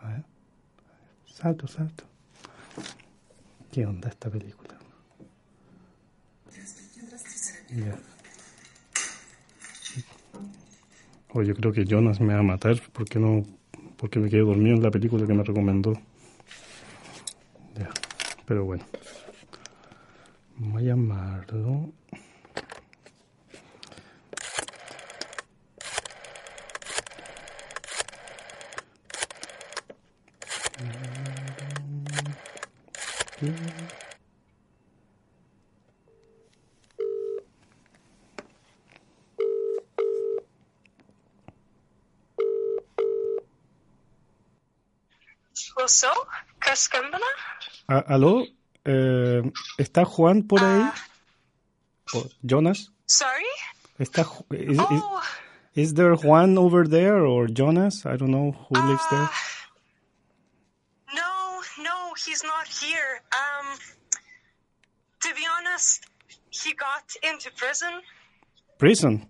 A ver. Salto, salto. ¿Qué onda esta película? Ya. Oh, yo creo que Jonas me va a matar porque no, porque me quedé dormido en la película que me recomendó. Ya, pero bueno. Voy a llamarlo. Ah, ¿Aló? Eh, ¿Está Juan por ahí? Ah. ¿O Jonas? Sorry? ¿Está, is, is- Oh, is there Juan over there or Jonas? I don't know who lives there. uh, no, no, he's not here. Um, to be honest, he got into prison. Prison?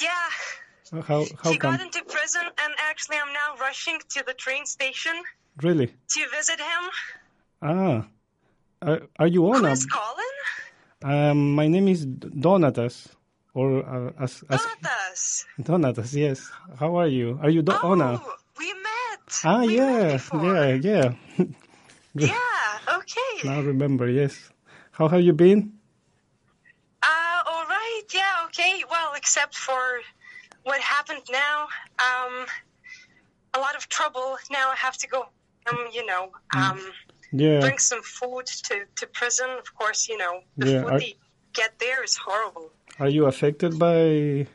Yeah, How, how he come? got into prison, and actually, I'm now rushing to the train station Really? to visit him. Ah. Are, are you on? Who's calling? Um, my name is Donatas. Or uh, as, as Donatas. Donatas, yes. How are you? Are you Do- Oh, Ona? we met. Ah, we met yeah, before. yeah, yeah. Yeah, okay. now remember, yes. How have you been? Uh, all right. Yeah. Okay. Well, except for what happened now, um, a lot of trouble. Now I have to go. Um, you know, um, Yeah. bring some food to to prison. Of course, you know the Yeah, food I- they get there is horrible. Are you affected by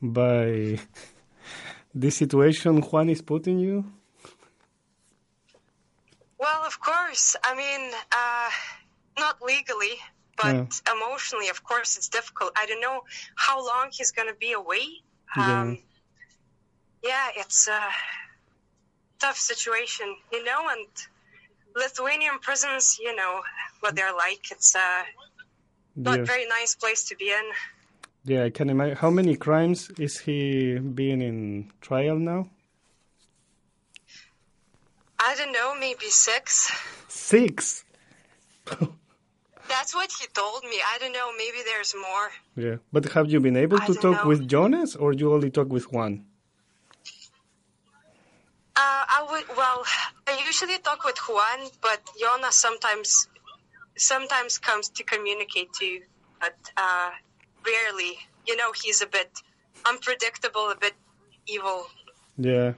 by this situation Juan is putting you? Well, of course. I mean, uh, not legally, but Yeah. emotionally, of course, it's difficult. I don't know how long he's going to be away. Yeah. Um, yeah, it's a tough situation, you know, and Lithuanian prisons, you know what they're like. It's a not Yeah. very nice place to be in. Yeah, I can imagine. How many crimes is he being in trial now? I don't know, maybe six. Six. That's what he told me. I don't know, maybe there's more. Yeah, but have you been able I to talk know. with Jonas, or you only talk with Juan? Uh, I would. Well, I usually talk with Juan, but Jonas sometimes sometimes comes to communicate to, but uh, rarely. You know, he's a bit unpredictable, a bit evil. Yeah.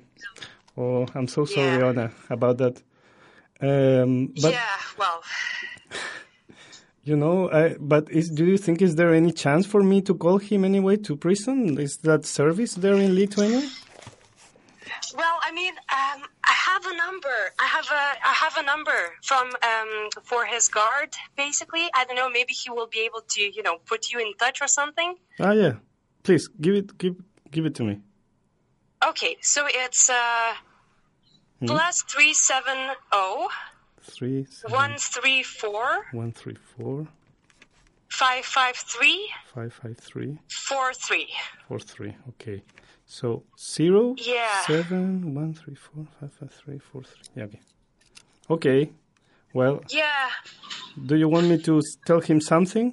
Oh, I'm so sorry, Yeah. Anna, about that. Um, but yeah. Well, you know, I, but is do you think is there any chance for me to call him anyway to prison? Is that service there in Lithuania? Well. I mean, um, I have a number. I have a I have a number from um, for his guard. Basically, I don't know. Maybe he will be able to, you know, put you in touch or something. Ah, yeah. Please give it, give, give it to me. Okay, so it's uh, plus three seven zero. Three, seven, One three four one, three, four, five five three five, five, three, four three. four, three. Okay. So zero, Yeah. seven, one, three, four, five, five, three, four, three. Yeah. Okay. Okay. Well, Yeah, do you want me to tell him something?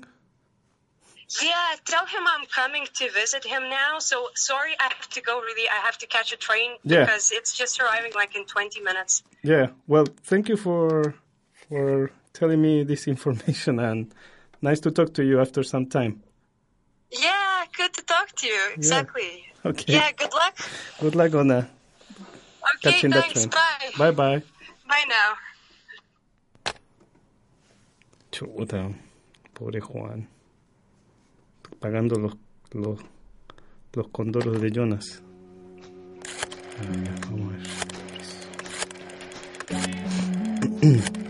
yeah. Tell him I'm coming to visit him now. So sorry, I have to go. Really, I have to catch a train Yeah. because it's just arriving like in twenty minutes. Yeah. Well, thank you for for telling me this information and nice to talk to you after some time. Yeah, good to talk to you. Exactly. Okay. Yeah. Good luck. Good luck on uh, Okay. catching the Thanks. train. Bye. Bye bye. Bye now. Chuta, pobre Juan. Pagando los, los, los condoros de Jonas. Um,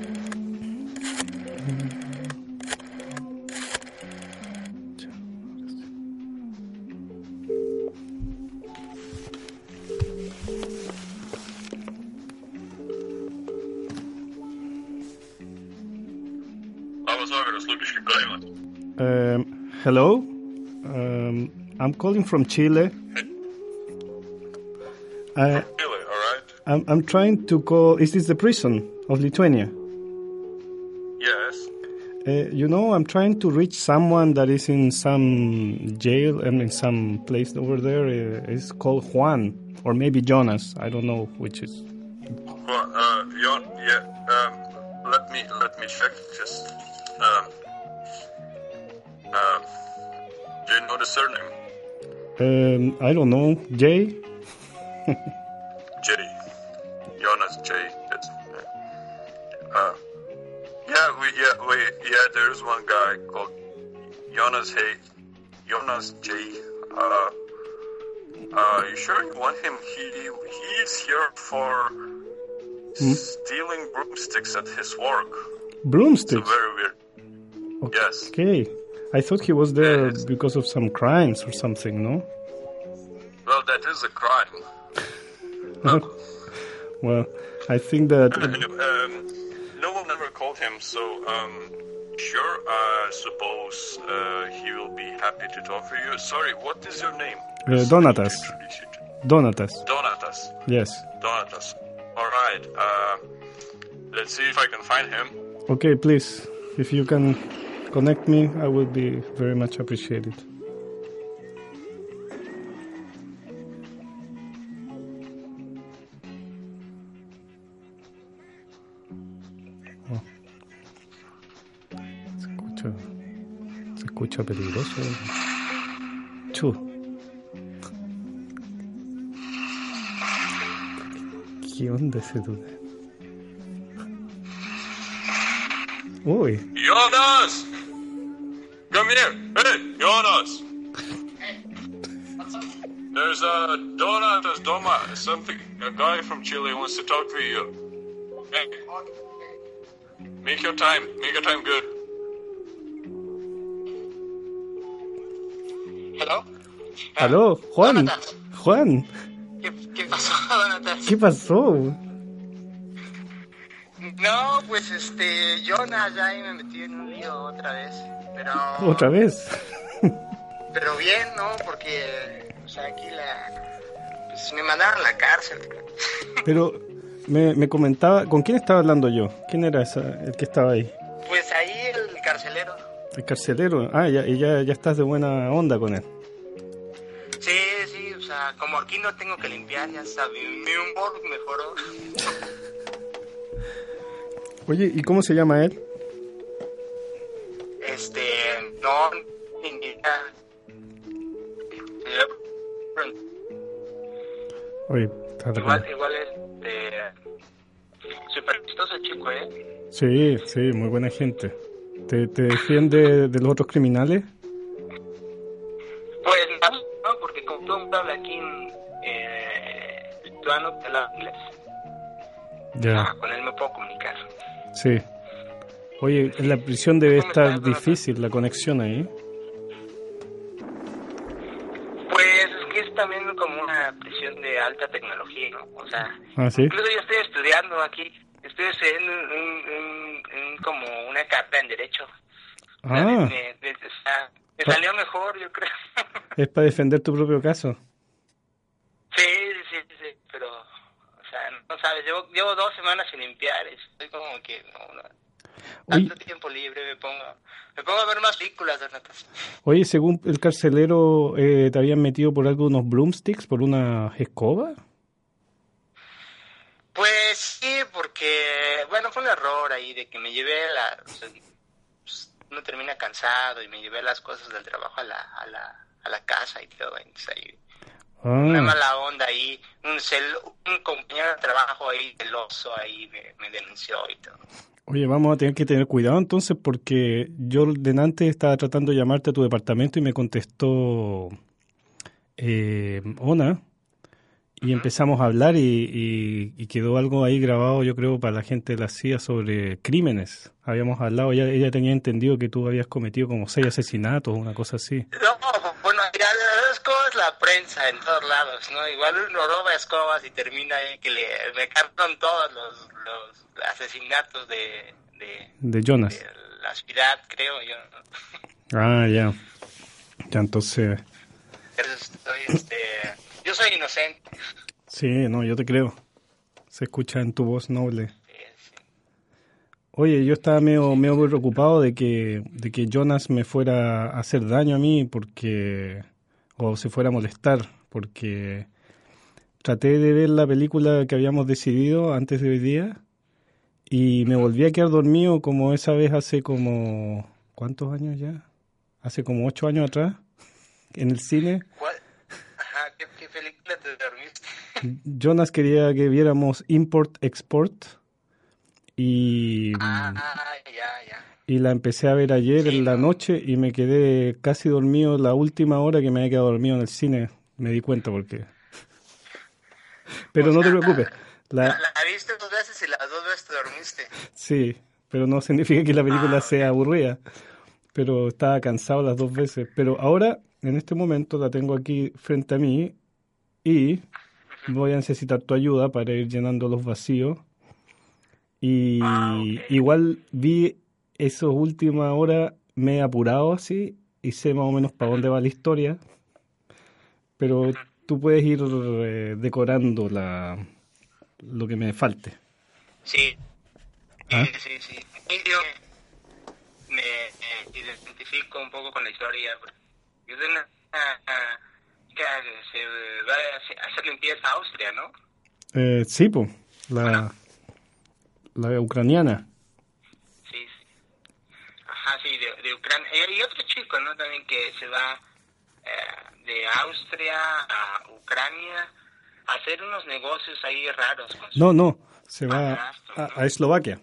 hello, um, I'm calling from Chile. I, Chile, all right. I'm, I'm trying to call. Is this the prison of Lithuania? Yes. Uh, you know, I'm trying to reach someone that is in some jail and in some place over there. Uh, it's called Juan or maybe Jonas. I don't know which is. Well, uh, yeah. Um, let me let me check. Just um, surname? Um, I don't know. Jay. J. Jonas J. It's, uh, yeah, we yeah we yeah. There's one guy called Jonas Hey, Jonas J. Uh, uh, you sure you want him? He he's here for hmm? stealing broomsticks at his work. Broomsticks. It's very weird. Okay. Yes. Okay. I thought he was there because of some crimes or something, no? Well, that is a crime. well, I think that. um, no one ever called him, so um, sure, I suppose uh, he will be happy to talk to you. Sorry, what is your name? Uh, Donatas. Donatas. Donatas. Yes. Donatas. All right. Uh, let's see if I can find him. Okay, please. If you can connect me, I will be very much appreciated. Oh. Se escucha, se escucha peligroso. Chu. ¿Qué onda ese dude? Uy. Jonas! Come here. Hey, Jonas. There's a donut, there's Doma, uh, something, a guy from Chile wants to talk to you. Hey. Make your time, make your time good. Hello. Aló, Juan. Donatas. Juan. ¿Qué, ¿Qué pasó, Donatas? ¿Qué pasó? No, pues este, Jonas ya ahí me metí en un lío otra vez, pero... ¿Otra vez? pero bien, ¿no? Porque, o sea, aquí la... Pues me mandaron a la cárcel. Pero me, me comentaba, ¿con quién estaba hablando yo? ¿Quién era esa, el que estaba ahí? Pues ahí el carcelero. El carcelero. Ah, ya, y ya, ya estás de buena onda con él. Sí, sí, o sea, como aquí no tengo que limpiar, ya está, mi, mi humor mejoró. Oye, ¿y cómo se llama él? Este, no, ni. Oye, está Igual, igual es de... Súper chistoso chico, ¿eh? Sí, sí, muy buena gente. ¿Te, te defiende de los otros criminales? Pues no, no porque como todo mundo habla aquí en eh, lituano, te habla inglés. Ya. Ah, con. Sí. Oye, en la prisión debe ¿Cómo estar difícil la conexión ahí. Pues es que es también como una prisión de alta tecnología, ¿no? O sea, Ah, sí. incluso yo estoy estudiando aquí, estoy estudiando un, un- un- como una carta en Derecho. O sea, Ah, me, me- me- o me salió mejor, yo creo. es para defender tu propio caso. sí, sí, sí, pero, o sea, no sabes, llevo, llevo dos semanas sin limpiar, estoy como que, no, no. Oye, Tanto tiempo libre me pongo, me pongo a ver más películas, Donatas. oye, según el carcelero, eh, ¿te habían metido por algo unos broomsticks, por una escoba? Pues sí, porque, bueno, fue un error ahí de que me llevé la... o sea, pues, uno termina cansado y me llevé las cosas del trabajo a la, a la, a la casa y todo. Entonces ahí, una Ah, mala onda ahí, un, cel, un compañero de trabajo ahí, celoso ahí, me, me denunció y todo. Oye, vamos a tener que tener cuidado entonces porque yo delante estaba tratando de llamarte a tu departamento y me contestó eh, Ona y empezamos a hablar y, y, quedó algo ahí grabado, yo creo, para la gente de la CIA sobre crímenes. Habíamos hablado, ella, ella tenía entendido que tú habías cometido como seis asesinatos, una cosa así. No, bueno, ya las cosas la prensa en todos lados, ¿no? Igual uno roba escobas y termina ahí que le, me cargan todos los, los asesinatos de, de, de Jonas. De la ciudad, creo yo. Ah, ya. Ya entonces... este, yo soy inocente. Sí, no, yo te creo. Se escucha en tu voz noble. Oye, yo estaba medio, medio preocupado de que, de que Jonas me fuera a hacer daño a mí porque o se fuera a molestar porque traté de ver la película que habíamos decidido antes de hoy día y me volví a quedar dormido como esa vez hace como ¿cuántos años ya? Hace como ocho años atrás en el cine. ¿Cuál? Ajá, ¿qué, qué película te dormiste? Jonas quería que viéramos Import Export y, ah, ya, ya. y la empecé a ver ayer en la noche y me quedé casi dormido la última hora que me había quedado dormido en el cine. Me di cuenta porque... Pero no te preocupes. La... la... viste dos veces y las dos veces te dormiste. Sí, pero no significa que la película ah, sea aburrida. Pero estaba cansado las dos veces. Pero ahora, en este momento, la tengo aquí frente a mí y voy a necesitar tu ayuda para ir llenando los vacíos y Ah, igual vi esos últimas horas, me he apurado así y sé más o menos para dónde va la historia, pero tú puedes ir eh, decorando la, lo que me falte. Sí, ¿Ah? sí, sí, Yo me, identifico un poco con la historia. Yo tengo una chica que se va a hacer limpieza a Austria, ¿no? Eh, sí, pues, la, la ucraniana. Sí, sí. Ajá, sí, de, de Ucrania. Y otro chico, ¿no? También que se va eh, de Austria a Ucrania hacer unos negocios ahí raros. No, no, se va Padrastro, a, ¿no? a Eslovaquia.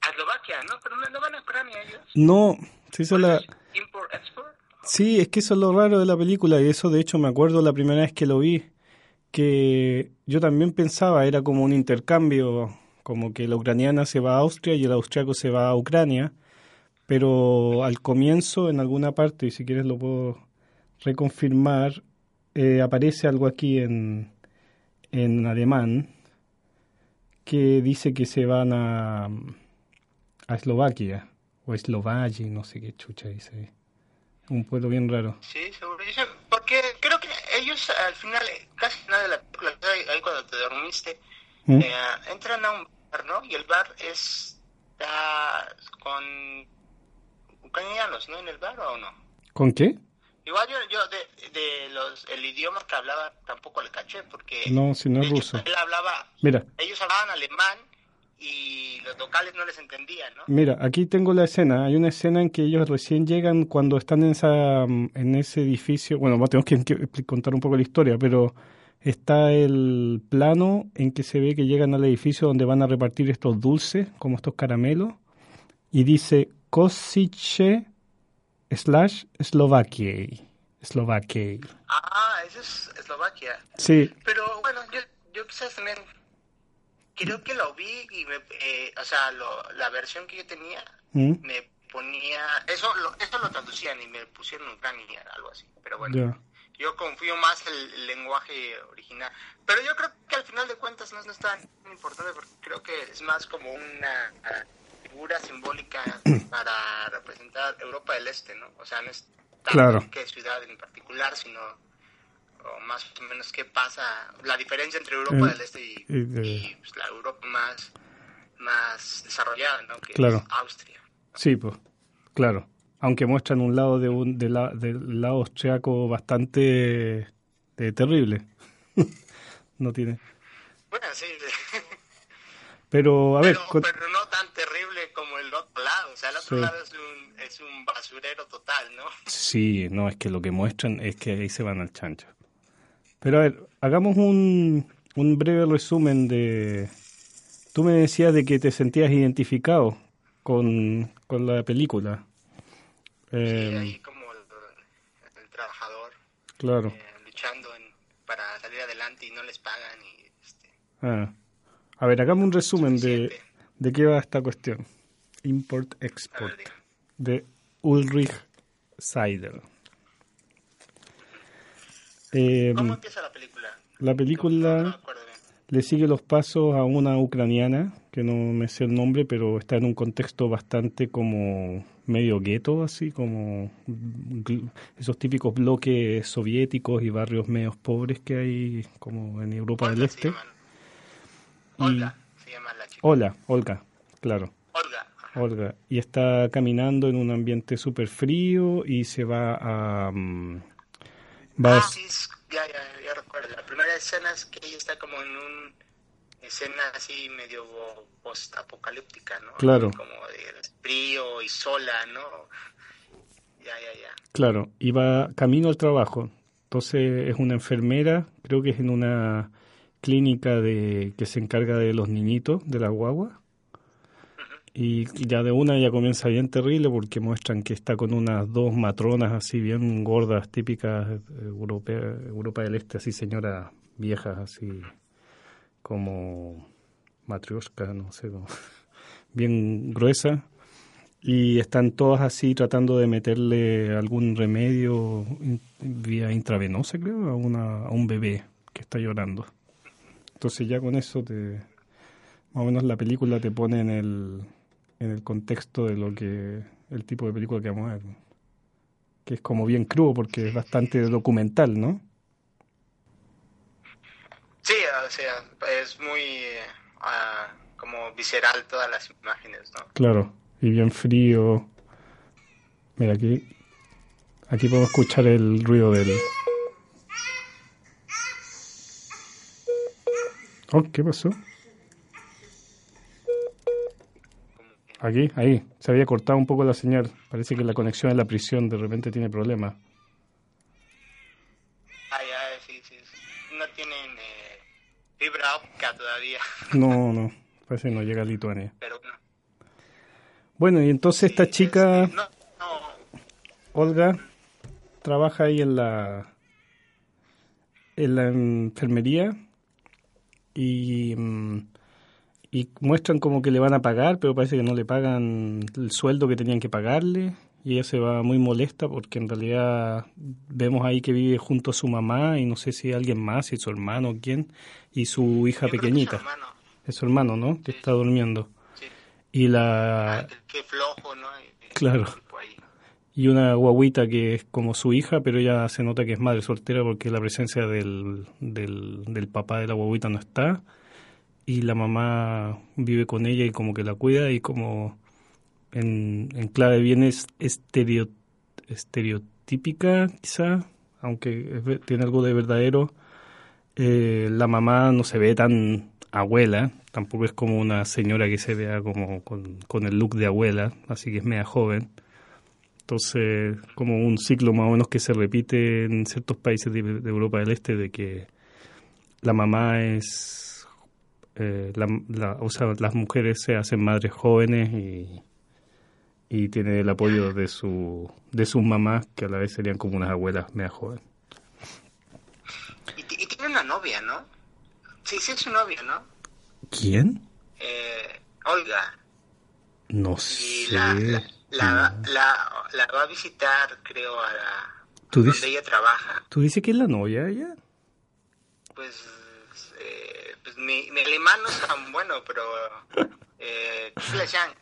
A Eslovaquia, ¿no? Pero no, no van a Ucrania ellos. No, se hizo la... Import, export. Sí, es que eso es lo raro de la película y eso de hecho me acuerdo la primera vez que lo vi, que yo también pensaba, era como un intercambio, como que la ucraniana se va a Austria y el austriaco se va a Ucrania, pero al comienzo en alguna parte, y si quieres lo puedo reconfirmar, eh, aparece algo aquí en, en alemán que dice que se van a, a Eslovaquia o Eslovaquia, no sé qué chucha dice. Un pueblo bien raro. Sí, seguro. Porque creo que ellos al final, eh, casi nada de la película, ahí cuando te dormiste, ¿Mm? eh, entran a un bar, ¿no? Y el bar es está con ucranianos, ¿no? En el bar o no. ¿Con qué? Igual yo, yo de, de los, el idioma que hablaba tampoco le caché, porque No, si no es hecho, ruso. él hablaba, Mira, ellos hablaban alemán y los locales no les entendían, ¿no? mira, aquí tengo la escena. Hay una escena en que ellos recién llegan cuando están en esa mm, en ese edificio. Bueno, tenemos que, que contar un poco la historia, pero está el plano en que se ve que llegan al edificio donde van a repartir estos dulces, como estos caramelos, y dice Kosice slash Slovakia. Slovakia. Ah, eso es Eslovaquia. Sí, Pero bueno, yo, yo quizás también creo que lo vi y me, eh, o sea, lo- la versión que yo tenía ¿Mm? me ponía, eso lo, eso lo traducían y me pusieron Ucrania, algo así. Pero bueno, ya. yo confío más el, el lenguaje original. Pero yo creo que al final de cuentas no es, no es tan importante porque creo que es más como una figura simbólica para representar Europa del Este, ¿no? O sea, no es tanto Claro. qué ciudad en particular, sino o más o menos qué pasa, la diferencia entre Europa Eh, del Este y, y de- y, pues, la Europa más, más desarrollada, ¿no? Que Claro. es Austria. Sí, pues, claro. Aunque muestran un lado de un de la, del lado austriaco bastante eh, terrible. no tiene. Bueno, sí, Pero, a ver, pero, con- pero no tan terrible como el otro lado. O sea, el otro Sí. lado es un, es un basurero total, ¿no? sí, no, es que lo que muestran es que ahí se van al chancho. Pero, a ver, hagamos un, un breve resumen de... Tú me decías de que te sentías identificado con, con la película. Sí, Eh, ahí como el, el trabajador claro. eh, luchando en, y no les pagan. Y, este, ah. A ver, hagamos un resumen de, de qué va esta cuestión. Import-Export de Ulrich Seidel. Eh, ¿Cómo empieza la película? La película le sigue los pasos a una ucraniana, que no me sé el nombre, pero está en un contexto bastante como medio gueto, así como esos típicos bloques soviéticos y barrios medios pobres que hay como en Europa del Este. Olga, se llama la chica. Hola, Olga, claro. Olga. Olga. Y está caminando en un ambiente súper frío y se va a... Mm, va ah, sí, ya, ya, ya recuerdo. La primera escena es que ella está como en un escena así medio post-apocalíptica, ¿no? Claro. Como de frío y sola, ¿no? Ya, ya, ya. Claro, y va camino al trabajo. Entonces es una enfermera, creo que es en una clínica de que se encarga de los niñitos de la guagua. Y ya de una ya comienza bien terrible porque muestran que está con unas dos matronas así bien gordas, típicas europea, Europa del Este, así señoras viejas, así como matrioshka, no sé, bien gruesa. Y están todas así tratando de meterle algún remedio vía intravenosa, creo, a, una, a un bebé que está llorando. Entonces ya con eso te más o menos la película te pone en el en el contexto de lo que el tipo de película que vamos a ver. Que es como bien crudo porque es bastante documental, ¿no? Sí, o sea, es muy ah, como visceral todas las imágenes, ¿no? Claro, y bien frío. Mira, aquí aquí podemos escuchar el ruido del Oh, ¿qué pasó? Aquí, ahí, se había cortado un poco la señal. Parece que la conexión en la prisión de repente tiene problemas. Ah, ya, sí, sí. No tienen eh, fibra óptica todavía. No, no, parece que no llega a Lituania. Pero no. Bueno, y entonces esta chica, Olga, trabaja ahí en la, en la enfermería y, mm, y muestran como que le van a pagar, pero parece que no le pagan el sueldo que tenían que pagarle y ella se va muy molesta porque en realidad vemos ahí que vive junto a su mamá y no sé si alguien más, si su hermano o quién, y su hija pequeñita. Es su hermano, ¿no? Que está durmiendo. Y la... Ah, qué flojo, ¿no? Claro y una guaguita que es como su hija, pero ella se nota que es madre soltera porque la presencia del, del, papá de la guaguita no está y la mamá vive con ella y como que la cuida y como en, clave bien es estereo, estereotípica quizá, aunque tiene algo de verdadero. Eh, la mamá no se ve tan abuela, tampoco es como una señora que se vea como con el look de abuela, así que es media joven entonces, como un ciclo más o menos que se repite en ciertos países de, Europa del Este, de que la mamá es, eh, la, o sea, las mujeres se hacen madres jóvenes y, y tiene el apoyo de su de sus mamás, que a la vez serían como unas abuelas media jóvenes. Y, tiene una novia, ¿no? Sí, sí es su novia, ¿no? ¿Quién? Eh, Olga. No sé. La, la, la, va a visitar, creo, a la, donde ella trabaja. ¿Tú dices que es la novia ella? Pues mi, mi, alemán no es tan bueno, pero eh,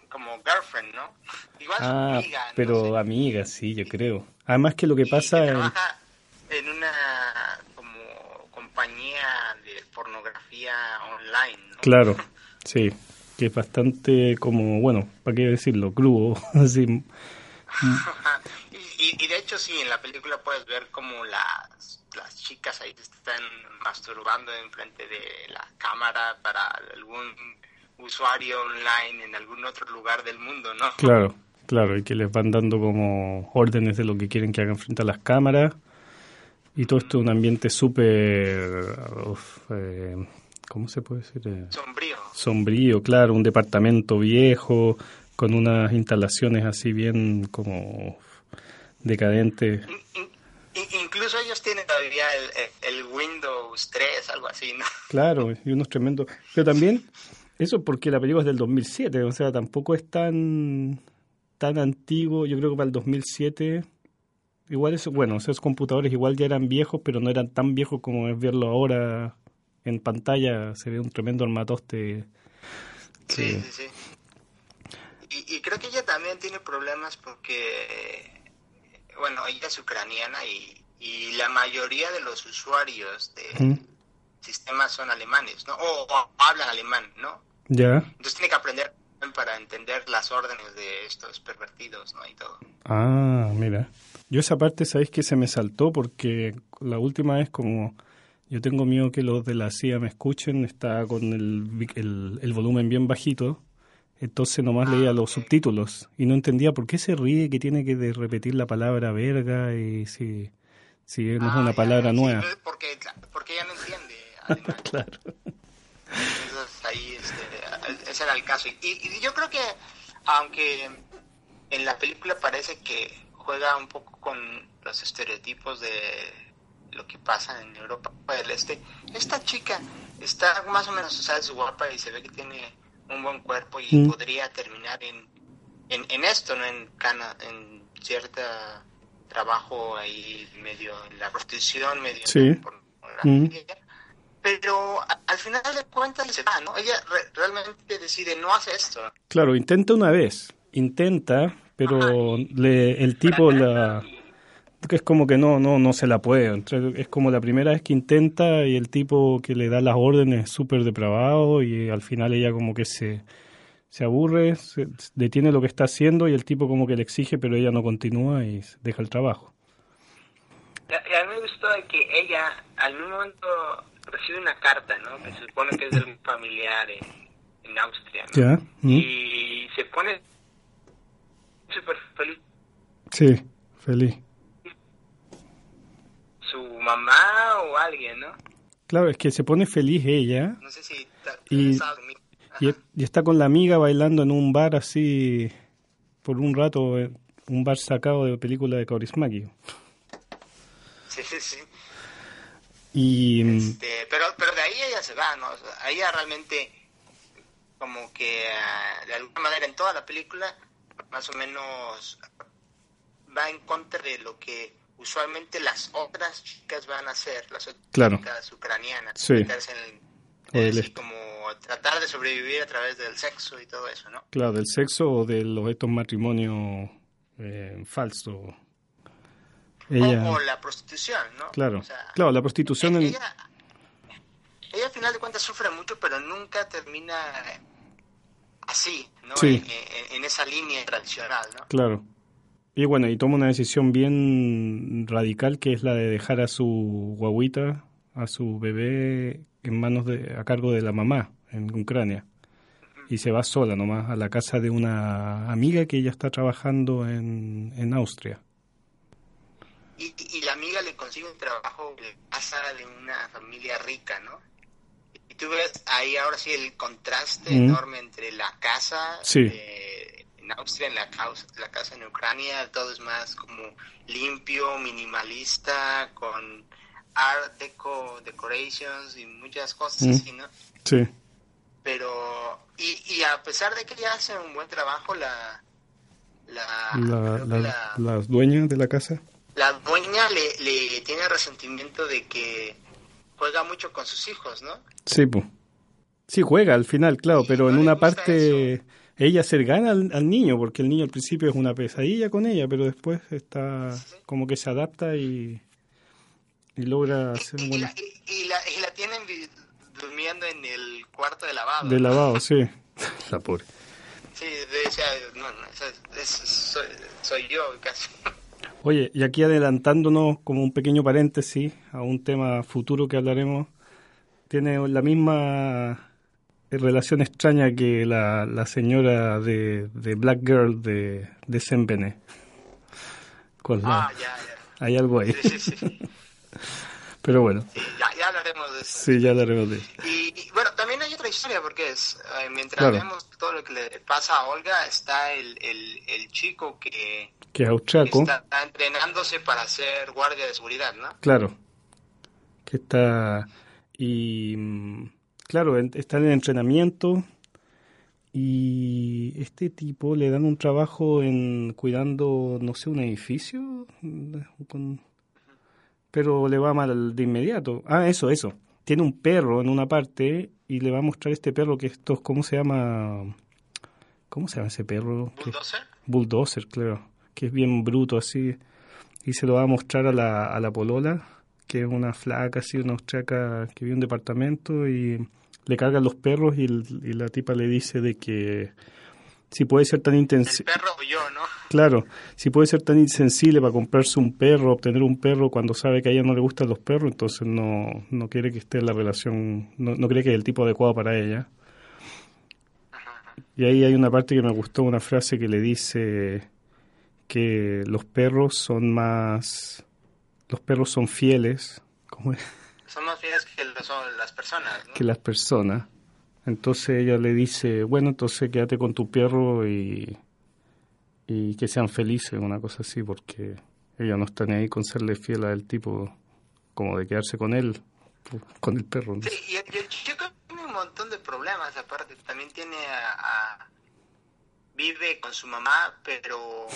como girlfriend, ¿no? Igual ah, amiga. Pero amiga, sí, yo creo. Además que lo que pasa... Que trabaja en una como compañía de pornografía online, ¿no? Claro, sí que es bastante como, bueno, ¿para qué decirlo? Crudo, así. y, y, de hecho sí, en la película puedes ver como las, las chicas ahí están masturbando enfrente de la cámara para algún usuario online en algún otro lugar del mundo, ¿no? Claro, claro, y que les van dando como órdenes de lo que quieren que hagan frente a las cámaras. Y todo esto es un ambiente súper... Eh, ¿cómo se puede decir? Eh, sombrío. Sombrío, claro, un departamento viejo con unas instalaciones así bien como decadentes. Incluso ellos tienen todavía el, el, Windows 3, algo así, ¿no? Claro, y unos tremendos. Pero también, eso porque la película es del 2007, o sea, tampoco es tan, tan antiguo. Yo creo que para el 2007, igual es, bueno, esos computadores igual ya eran viejos, pero no eran tan viejos como es verlo ahora en pantalla. Se ve un tremendo armatoste. Sí, sí, sí. Y, y creo que ella también tiene problemas porque bueno, ella es ucraniana y, y la mayoría de los usuarios de sistemas son alemanes, ¿no? O, hablan alemán, ¿no? Ya. Entonces tiene que aprender para entender las órdenes de estos pervertidos, ¿no? Y todo. Ah, mira. Yo esa parte, ¿sabéis que se me saltó? Porque la última vez como yo tengo miedo que los de la CIA me escuchen, está con el, el, el volumen bien bajito entonces nomás leía los subtítulos y no entendía por qué se ríe que tiene que repetir la palabra verga y si, si no es una ah, palabra nueva. porque, porque ella no entiende. claro. Entonces ahí este, ese era el caso. Y, y, yo creo que aunque en la película parece que juega un poco con los estereotipos de lo que pasa en Europa del Este, esta chica está más o menos, o sea, es guapa y se ve que tiene un buen cuerpo y mm. podría terminar en, en, esto, ¿no? En, cana, en cierto trabajo ahí medio en la prostitución, medio sí. por, mm. Pero al final de cuentas se va, ¿no? Ella realmente decide no hacer esto. Claro, intenta una vez, intenta, pero le, el tipo la es como que no, no, no se la puede. Es como la primera vez que intenta y el tipo que le da las órdenes es súper depravado y al final ella como que se, se aburre, se, detiene lo que está haciendo y el tipo como que le exige pero ella no continúa y deja el trabajo. Y a mí me gustó que ella al mismo momento recibe una carta, ¿no? Que se supone que es de un familiar en, en Austria, ¿Ya? Y se pone súper feliz. Sí, feliz su mamá o alguien, ¿no? Claro, es que se pone feliz ella. No sé si y, y, está con la amiga bailando en un bar así por un rato, eh, un bar sacado de película de Kaurismäki. Sí, sí, sí. Y, mm, este, pero, pero de ahí ella se va, ¿no? O ella realmente como que ah, de alguna manera en toda la película más o menos va en contra de lo que usualmente las otras chicas van a ser, las otras chicas ucranianas, sí. en, como tratar de sobrevivir a través del sexo y todo eso, ¿no? Claro, del sexo o de los estos matrimonios eh, falsos. O, la prostitución, ¿no? Claro, claro, la prostitución... Ella, ella, al final de cuentas sufre mucho, pero nunca termina así, ¿no? Sí. En, en, esa línea tradicional, ¿no? Claro. Y bueno, y toma una decisión bien radical que es la de dejar a su guaguita, a su bebé en manos de, a cargo de la mamá en Ucrania. Y se va sola nomás a la casa de una amiga que ella está trabajando en, en Austria. Y, y, la amiga le consigue un trabajo en casa de una familia rica, ¿no? Y tú ves ahí ahora sí el contraste enorme entre la casa sí en Austria, en la, la casa en Ucrania, todo es más como limpio, minimalista, con art deco decorations y muchas cosas así, ¿no? Sí. Pero, y, y a pesar de que ella hace un buen trabajo, la... La, la, la, dueña de la casa. La dueña le, le tiene resentimiento de que juega mucho con sus hijos, ¿no? Sí, pues. Sí, juega al final, claro, pero en una parte ella se gana al, niño, porque el niño al principio es una pesadilla con ella, pero después está como que se adapta y, y logra hacer y, la, y, la, y, la, tienen durmiendo en el cuarto de lavado. De lavado, sí. La pobre. Sí, decía, no, no, soy, soy yo casi. Oye, y aquí adelantándonos como un pequeño paréntesis a un tema futuro que hablaremos, tiene la misma relación extraña que la, la señora de, de, Black Girl de, de Sempene. ah, ya, ya. Hay algo ahí. Sí, sí, Pero bueno. Sí, ya, ya, hablaremos de eso. Sí, ya hablaremos de eso. Y, y, bueno, también hay otra historia porque es, eh, mientras vemos todo lo que le pasa a Olga, está el, el, el chico que, que es austriaco. está entrenándose para ser guardia de seguridad, ¿no? Claro. Que está. Y. Claro, está en entrenamiento. Y este tipo le dan un trabajo en cuidando, no sé, un edificio. Pero le va mal de inmediato. Ah, eso, eso. Tiene un perro en una parte y le va a mostrar este perro que esto, ¿cómo se llama? ¿Cómo se llama ese perro? Bulldozer. Bulldozer, claro que es bien bruto así, y se lo va a mostrar a la, a la polola, que es una flaca así, una austriaca que vive en un departamento y le cargan los perros y, la tipa le dice de que si puede ser tan insensible... Perro yo, ¿no? Claro, si puede ser tan insensible para comprarse un perro, obtener un perro cuando sabe que a ella no le gustan los perros, entonces no, no quiere que esté en la relación, no, no cree que es el tipo adecuado para ella. Y ahí hay una parte que me gustó, una frase que le dice que los perros son más, los perros son fieles, ¿cómo Son más fieles que las personas. Que las personas. Entonces ella le dice, bueno, entonces quédate con tu perro y, y que sean felices, una cosa así, porque ella no está ni ahí con serle fiel al tipo, como de quedarse con él, con el perro. Sí, y el, chico tiene un montón de problemas, aparte, también tiene a vive con su mamá, pero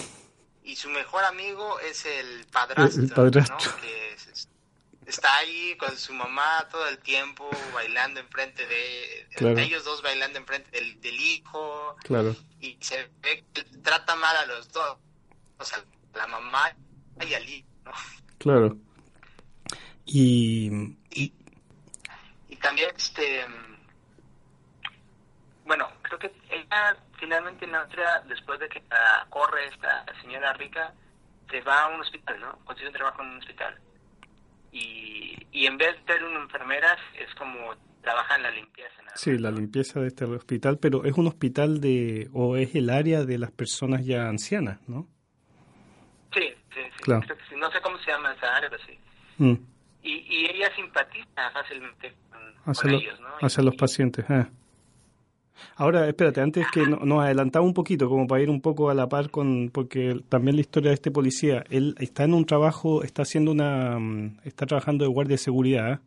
y su mejor amigo es el padrastro, que está ahí con su mamá todo el tiempo bailando enfrente de ellos dos bailando enfrente del, del hijo claro. y se ve que trata mal a los dos o sea la mamá y al hijo ¿no? claro y, y, y también este bueno creo que ella finalmente en Austria, después de que corre esta señora rica, se va a un hospital, ¿no? Consigue un trabajo en un hospital. Y, y en vez de ser una enfermera, es como trabaja en la limpieza. Sí, la limpieza de este hospital, pero es un hospital de, o es el área de las personas ya ancianas, ¿no? Sí, sí, sí. Claro. No sé cómo se llama esa área, pero sí. Mm. Y, y ella simpatiza fácilmente con, ellos, ¿no? Hacia los pacientes, eh. Ahora, espérate, antes que nos adelantaba un poquito, como para ir un poco a la par con, porque también la historia de este policía, él está en un trabajo, está haciendo una, mm, está trabajando de guardia de seguridad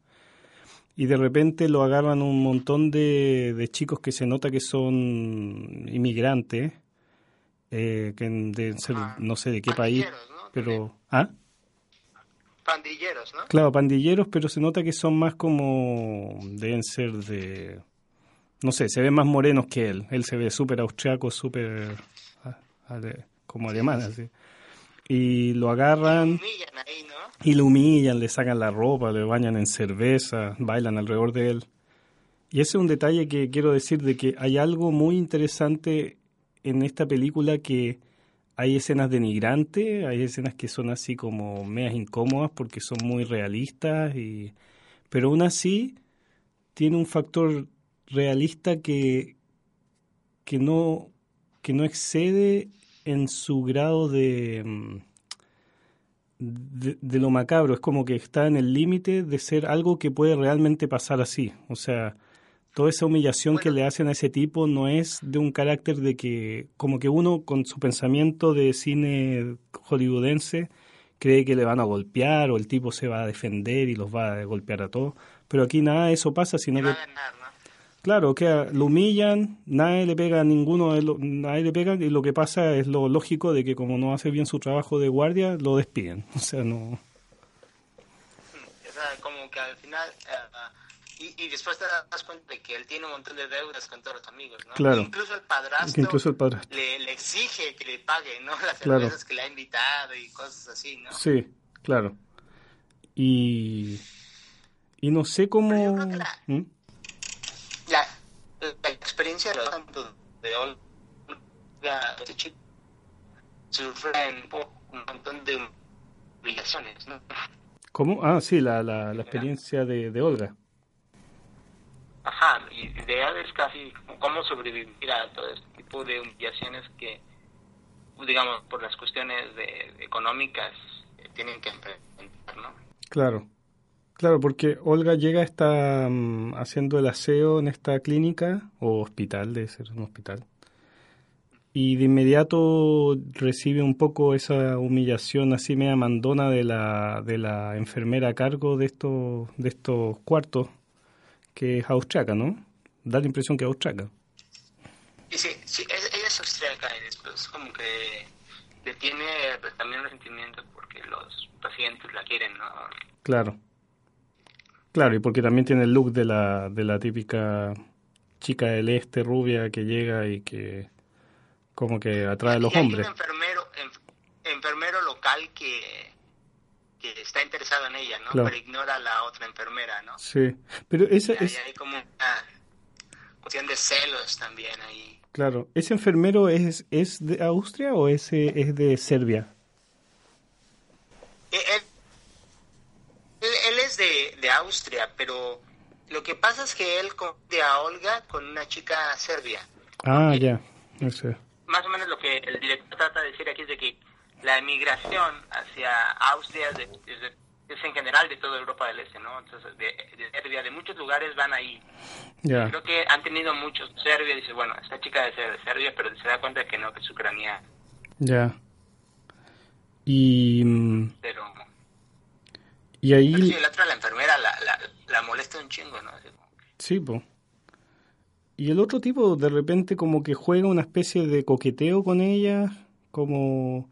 y de repente lo agarran un montón de, de chicos que se nota que son inmigrantes, eh, que deben ser, ah, no sé de qué país, pero, ¿ah? Pandilleros, ¿no? Claro, pandilleros, pero se nota que son más como, deben ser de no sé, se ven más morenos que él. Él se ve súper austriaco, súper como alemán, así. Y lo agarran. Y lo humillan, le sacan la ropa, le bañan en cerveza, bailan alrededor de él. Y ese es un detalle que quiero decir de que hay algo muy interesante en esta película que hay escenas denigrantes, hay escenas que son así como medias incómodas porque son muy realistas, y, pero aún así tiene un factor realista que, que, no, que no excede en su grado de, mm, de, lo macabro. Es como que está en el límite de ser algo que puede realmente pasar así. O sea, toda esa humillación que le hacen a ese tipo no es de un carácter de que, como que uno con su pensamiento de cine hollywoodense cree que le van a golpear o el tipo se va a defender y los va a golpear a todos. Pero aquí nada de eso pasa, sino que... Claro, que lo humillan, nadie le pega a ninguno, nadie le pega y lo que pasa es lo lógico de que como no hace bien su trabajo de guardia, lo despiden. O sea, no... O sea, como que al final... Uh, y, y, después te das cuenta de que él tiene un montón de deudas con todos los amigos, ¿no? Claro. Incluso el padrastro, incluso el padrastro. Le, le, exige que le pague, ¿no? Las cervezas que le ha invitado y cosas así, ¿no? Sí, claro. Y... Y no sé cómo... ¿Mm? la, la experiencia de tanto de Olga este chico sufren un montón de humillaciones, ¿no? ¿Cómo? Ah, sí, la, la, la experiencia de, de Olga. Ajá, y de él es casi cómo sobrevivir a todo este tipo de humillaciones que, digamos, por las cuestiones de, económicas eh, tienen que enfrentar, ¿no? Claro. Claro, porque Olga llega, está mm, haciendo el aseo en esta clínica o hospital, debe ser un hospital. Y de inmediato recibe un poco esa humillación así media mandona de la, de la enfermera a cargo de estos, de estos cuartos, que es austriaca, ¿no? Da la impresión que es austriaca. Sí, sí, ella es austriaca y después como que le tiene pues, también un sentimiento porque los pacientes la quieren, ¿no? Claro. Claro, y porque también tiene el look de la, de la típica chica del este rubia que llega y que como que atrae a los hombres. un enfermero, enfermero local que, que está interesado en ella, ¿no? Pero ignora a la otra enfermera, ¿no? Sí, pero esa es... Hay como una cuestión de celos también ahí. Claro, ¿ese enfermero es, es de Austria o ese es de Serbia? Él, es de, de, Austria, pero lo que pasa es que él de a Olga con una chica serbia. Ah, ya, no sé. Más o menos lo que el director trata de decir aquí es de que la emigración hacia Austria es, es, en general de toda Europa del Este, ¿no? Entonces, de, de Serbia, de muchos lugares van ahí Creo que han tenido muchos. Serbia dice, bueno, esta chica debe ser de Serbia, pero se da cuenta que no, que es ucraniana. Ya. Y. Mm, pero. Y ahí. Pero la otra, la enfermera, la, la, la molesta un chingo, ¿no? Sí, pues. Y el otro tipo de repente como que juega una especie de coqueteo con ella, como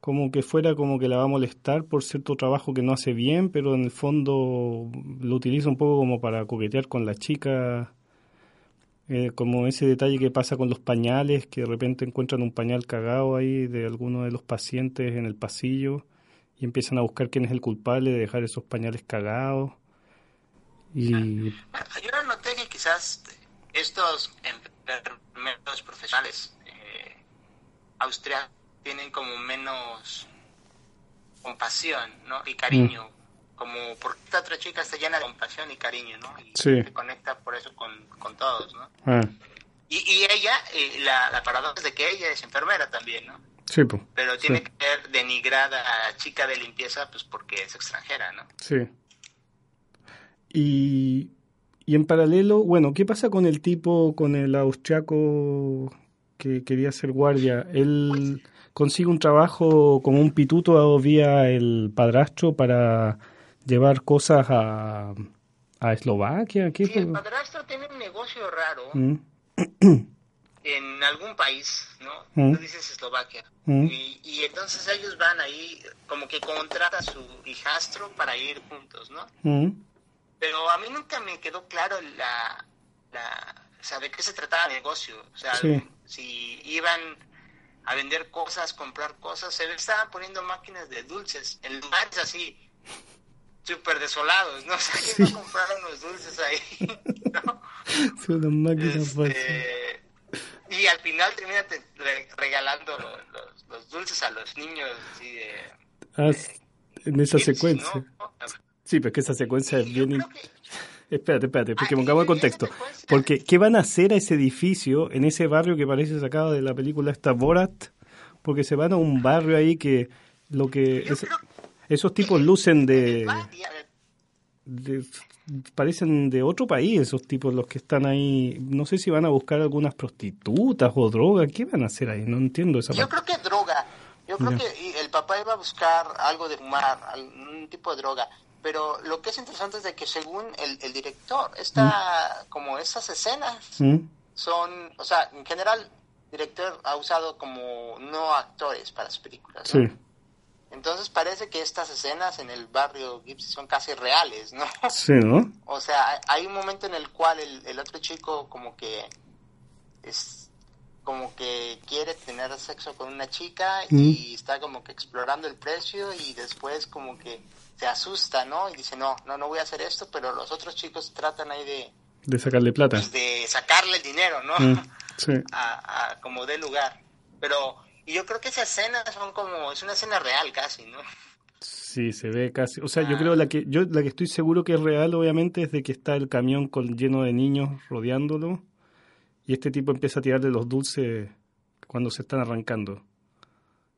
como que fuera como que la va a molestar por cierto trabajo que no hace bien, pero en el fondo lo utiliza un poco como para coquetear con la chica, eh, como ese detalle que pasa con los pañales, que de repente encuentran un pañal cagado ahí de alguno de los pacientes en el pasillo y empiezan a buscar quién es el culpable de dejar esos pañales cagados. Y... Yo noté que quizás estos enfermeros profesionales eh, austriacos tienen como menos compasión, ¿no? Y cariño, mm. como porque esta otra chica está llena de compasión y cariño, ¿no? Y se conecta por eso con, todos, ¿no? Ah. Y, y ella, eh, la, la paradoja es de que ella es enfermera también, ¿no? Sí, pues. Pero tiene que ser denigrada chica de limpieza, pues porque es extranjera, ¿no? Sí. Y, y en paralelo, bueno, ¿qué pasa con el tipo, con el austriaco que quería ser guardia? Él... Pues, consigue un trabajo como un pituto vía el padrastro para llevar cosas a, a Eslovaquia. ¿Qué sí, el padrastro tiene un negocio raro mm. en algún país, ¿no? Mm. dices Eslovaquia. Mm. Y, y, entonces ellos van ahí, como que contrata a su hijastro para ir juntos, ¿no? Pero a mí nunca me quedó claro la, la, o sea, de qué se trataba el negocio. O sea, si iban a vender cosas, comprar cosas. Se estaban poniendo máquinas de dulces en lugares así súper desolados, ¿no? O sea, que no compraron los dulces ahí, ¿no? Son máquinas este, Y al final termina regalando los, los, dulces a los niños así de... Ah, en esa secuencia. Sí, pero es que esa secuencia es bien... Espérate, espérate, porque pongamos el contexto. Porque, ¿qué van a hacer a ese edificio, en ese barrio que parece sacado de la película esta Borat? Porque se van a un barrio ahí que lo que... esos tipos lucen de, Parecen de otro país esos tipos los que están ahí. No sé si van a buscar algunas prostitutas o droga. ¿Qué van a hacer ahí? No entiendo esa Yo creo que droga. Yo creo que el papá iba a buscar algo de fumar, un tipo de droga pero lo que es interesante es de que según el, el director, está como esas escenas mm. son, o sea, en general, el director ha usado como no actores para sus películas. Sí. Entonces parece que estas escenas en el barrio Gypsy son casi reales, ¿no? Sí, ¿no? O sea, hay un momento en el cual el, el otro chico como que es como que quiere tener sexo con una chica y mm. está como que explorando el precio y después como que se asusta, ¿no? Y dice, no, no, no voy a hacer esto, pero los otros chicos tratan ahí de... De sacarle plata. Pues, de sacarle el dinero, ¿no? Mm, sí. a, como de lugar. Pero y yo creo que esa escena son como, es una escena real casi, ¿no? Sí, se ve casi. O sea, yo ah. creo la que yo la que estoy seguro que es real, obviamente, es de que está el camión con, lleno de niños rodeándolo y este tipo empieza a tirarle los dulces cuando se están arrancando.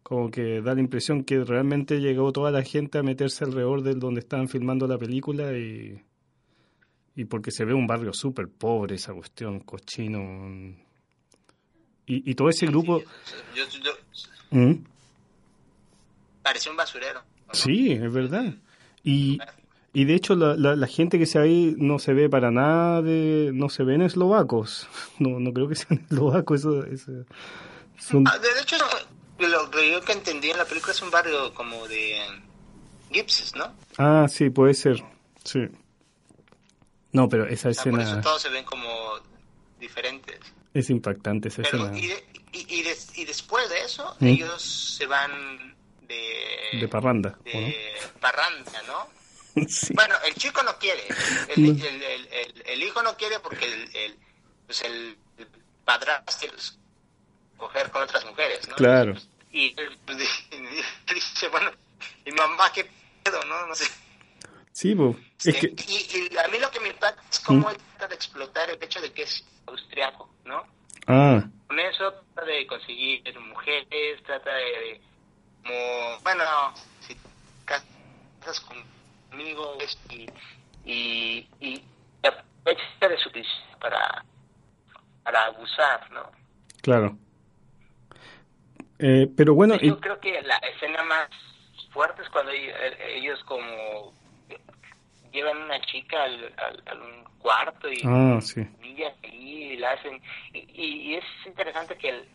Como que da la impresión que realmente llegó toda la gente a meterse alrededor de donde estaban filmando la película y, y porque se ve un barrio súper pobre esa cuestión, cochino. Y, y todo ese grupo... Yo, yo, ¿Mm? parecía un basurero. ¿no? Sí, es verdad. Y, y de hecho la, la, la gente que se ahí no se ve para nada de... no se ven eslovacos. No, no creo que sean eslovacos. Eso, eso- son, Ah, de hecho, lo que yo que entendí en la película es un barrio como de Gipses, ¿no? ah, sí, puede ser. Sí. No, pero esa O sea, por eso escena todos se ven como diferentes. Es impactante, esa Pero, escena y, de- y, y des- y después de eso, ¿Mm? ellos se van de, de parranda. ¿o de parranda, ¿no? no? sí. Bueno, el chico no quiere. El, No. el, el, el- el hijo no quiere porque el, el, pues el, padrastro coger con otras mujeres, ¿no? Claro. Y pues, dice, bueno, mi mamá, ¿qué pedo, no? No sé. Sí, es que... y, y a mí lo que me impacta es cómo ¿Mm? él trata de explotar el hecho de que es austriaco, ¿no? Ah, Con eso trata de conseguir mujeres, trata de, como, bueno, si casas conmigo y, y, y aprovecha de su para, para abusar, ¿no? claro. Eh, pero bueno, y- Yo creo que la escena más fuerte es cuando ellos, ellos como llevan una chica al, al, un cuarto y Ah, sí. ahí y la hacen. Y, y- y es interesante que el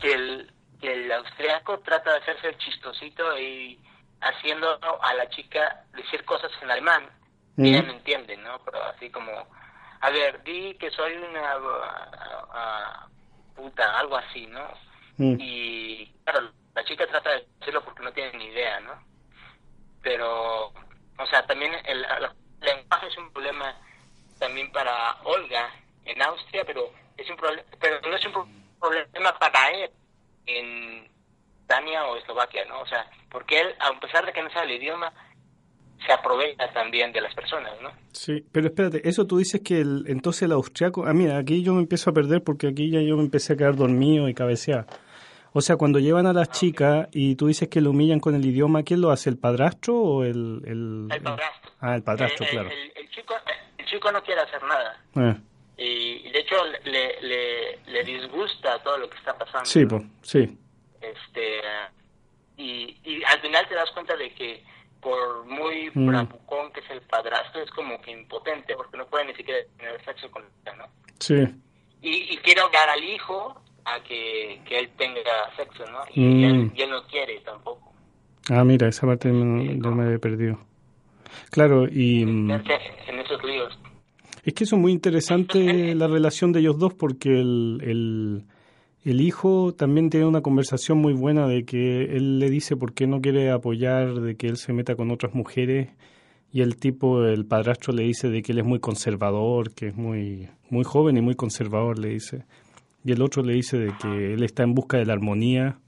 que el que el austriaco trata de hacerse el chistosito y haciendo a la chica decir cosas en alemán. Y ella no entiende no pero así como a ver di que soy una puta algo así no Mm. y claro la chica trata de decirlo porque no tiene ni idea no pero o sea también el, el lenguaje es un problema también para Olga en Austria pero es un pero no es un pro- problema para él en Dania o Eslovaquia no o sea porque él a pesar de que no sabe el idioma se aprovecha también de las personas no Sí, pero espérate, eso tú dices que el, entonces el austriaco... Ah, mira, aquí yo me empiezo a perder porque aquí ya yo me empecé a quedar dormido y cabecear. O sea, cuando llevan a las chicas y tú dices que lo humillan con el idioma, ¿quién lo hace? ¿El padrastro o el...? El, el padrastro Ah, el padrastro, El- claro. el, el chico el chico no quiere hacer nada Ah, y de hecho le, le, le disgusta todo lo que está pasando sí, pues, sí. este y, y al final te das cuenta de que por muy Mm. bravucón que es el padrastro es como que impotente porque no puede ni siquiera tener sexo con ella no Sí, y, y quiere ahogar al hijo a que, que él tenga sexo no y, Mm. él, y él no quiere tampoco ah, mira, esa parte yo me había perdido. Claro, y... mm, en esos líos Es que eso es muy interesante la relación de ellos dos porque el, el, el hijo también tiene una conversación muy buena de que él le dice por qué no quiere apoyar de que él se meta con otras mujeres y el tipo, el padrastro le dice de que él es muy conservador, que es muy, muy joven y muy conservador, le dice. Y el otro le dice de que él está en busca de la armonía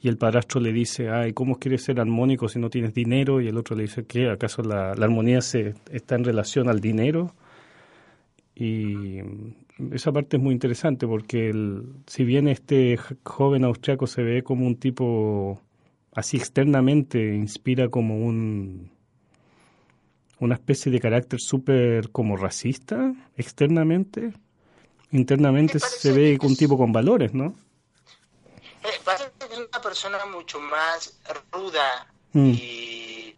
y el padrastro le dice, ay, ¿cómo quieres ser armónico si no tienes dinero? Y el otro le dice, ¿qué? ¿Acaso la, armonía se, está en relación al dinero? Y esa parte es muy interesante porque el, si bien este joven austriaco se ve como un tipo así externamente, inspira como un una especie de carácter súper como racista externamente, internamente se ve un tipo con valores, ¿no? Eh, parece que es una persona mucho más ruda Mm. y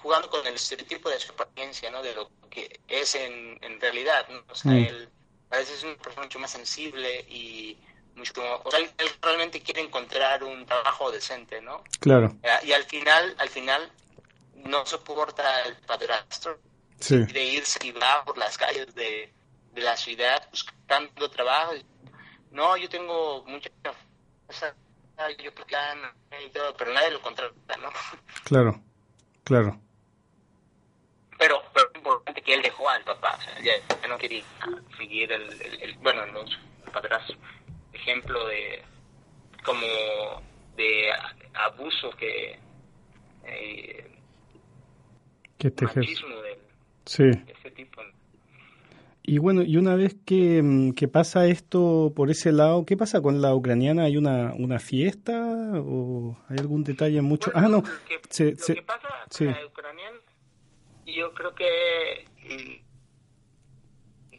jugando con el estereotipo de su apariencia, ¿no? De lo que es en, en realidad, ¿no? O sea, Mm. él parece es una persona mucho más sensible y mucho o sea, él, él realmente quiere encontrar un trabajo decente, ¿no? Claro, Eh, Y al final, al final no soporta el padrastro sí, de irse y va por las calles de, de la ciudad buscando trabajo. No, yo tengo mucha fuerza, yo plan y todo, pero nadie lo contrata, ¿no? claro, claro. Pero, pero es importante que él dejó al papá, o sea, ya, ya no quería seguir el, el, el- bueno, los padrastros, ejemplo de como de abuso que eh, Que ejerce. machismo de, Sí. Y bueno, y una vez que, mm, que, pasa esto por ese lado, ¿qué pasa con la ucraniana? ¿Hay una, una fiesta o hay algún detalle mucho? ah, no. Lo que, se, lo se, que pasa con la ucraniana, yo creo que,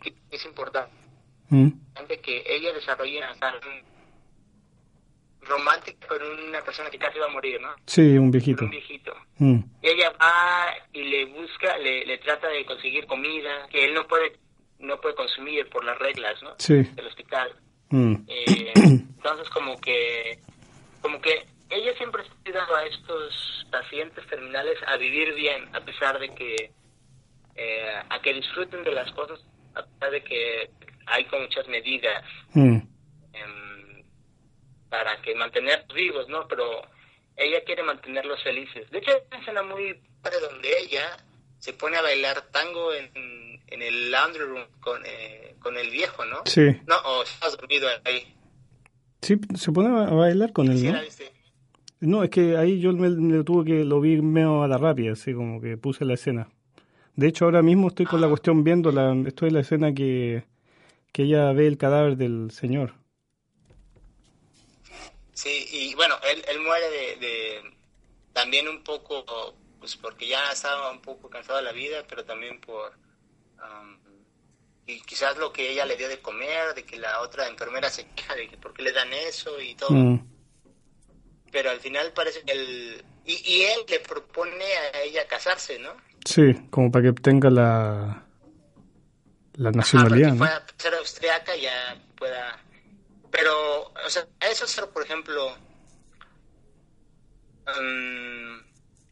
que es importante ¿Mm? que ella desarrolle una romántica con una persona que casi va a morir, ¿no? Sí, un viejito. Un viejito. Mm. Y ella va y le busca, le, le trata de conseguir comida que él no puede no puede consumir por las reglas, ¿no? Sí. Del hospital. Mm. Eh, entonces como que como que ella siempre ha ayudado a estos pacientes terminales a vivir bien a pesar de que eh, a que disfruten de las cosas a pesar de que hay con muchas medidas Mm. em, para que mantenerlos vivos, ¿no? Pero ella quiere mantenerlos felices. De hecho, hay una escena muy padre donde ella se pone a bailar tango en, en el laundry room con, eh, con el viejo, ¿no? Sí. No, o estás dormido ahí. Sí, se pone a bailar con él, ¿Sí ¿no? No, es que ahí yo me, me tuve que lo vi medio a la rápida, así como que puse la escena. De hecho, ahora mismo estoy con la cuestión viendo la, estoy en la escena que, que ella ve el cadáver del señor. Bueno, él, él muere de, de también un poco, pues porque ya estaba un poco cansado de la vida, pero también por um, y quizás lo que ella le dio de comer, de que la otra enfermera se queja de que por qué le dan eso y todo. Mm. Pero al final parece que él y, y él le propone a ella casarse, ¿no? Sí, como para que tenga la la nacionalidad, Ajá, ¿no? para que pueda ser austriaca ya pueda pero o sea eso es por ejemplo um,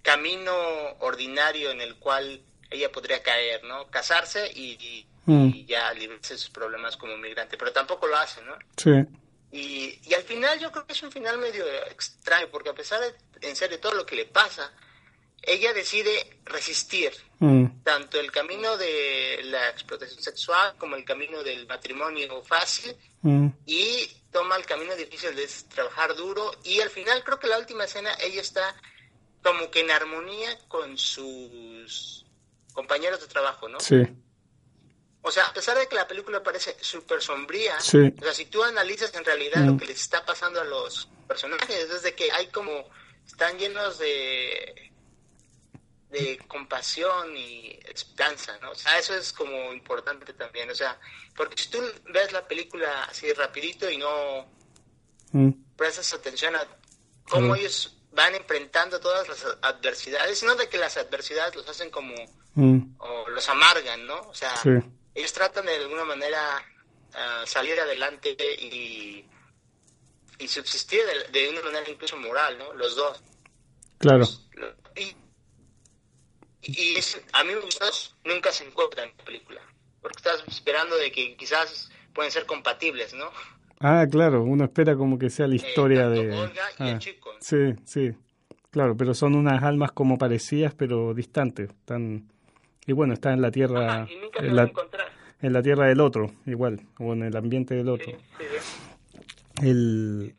camino ordinario en el cual ella podría caer no casarse y, y, Mm. y ya librarse de sus problemas como migrante pero tampoco lo hace no Sí, y, y al final yo creo que es un final medio extraño porque a pesar de en serio todo lo que le pasa ella decide resistir Mm. tanto el camino de la explotación sexual como el camino del matrimonio fácil Mm. y toma el camino difícil de trabajar duro y al final creo que la última escena ella está como que en armonía con sus compañeros de trabajo, ¿no? sí, O sea, a pesar de que la película parece súper sombría, Sí. o sea, si tú analizas en realidad Mm. lo que les está pasando a los personajes, es de que hay como, están llenos de de compasión y esperanza, ¿no? O sea, eso es como importante también, o sea, porque si tú ves la película así rapidito y no Mm. prestas atención a cómo ellos van enfrentando todas las adversidades, no de que las adversidades los hacen como Mm. o los amargan, ¿no? O sea, Sí. ellos tratan de alguna manera ah, salir adelante y, y subsistir de, de una manera incluso moral, ¿no? Los dos. claro, Y, y es- a mí me gustó, nunca se encuentran en la película, porque estás esperando de que quizás pueden ser compatibles, ¿no? Ah, claro, uno espera como que sea la historia tanto de... Olga y el Ah, chico. Sí, sí, claro, pero son unas almas como parecidas, pero distantes. Están... Y bueno, está en la tierra, Ajá, y nunca en la, encontrar. en la tierra del otro, igual, o en el ambiente del Sí, otro. sí, sí. El...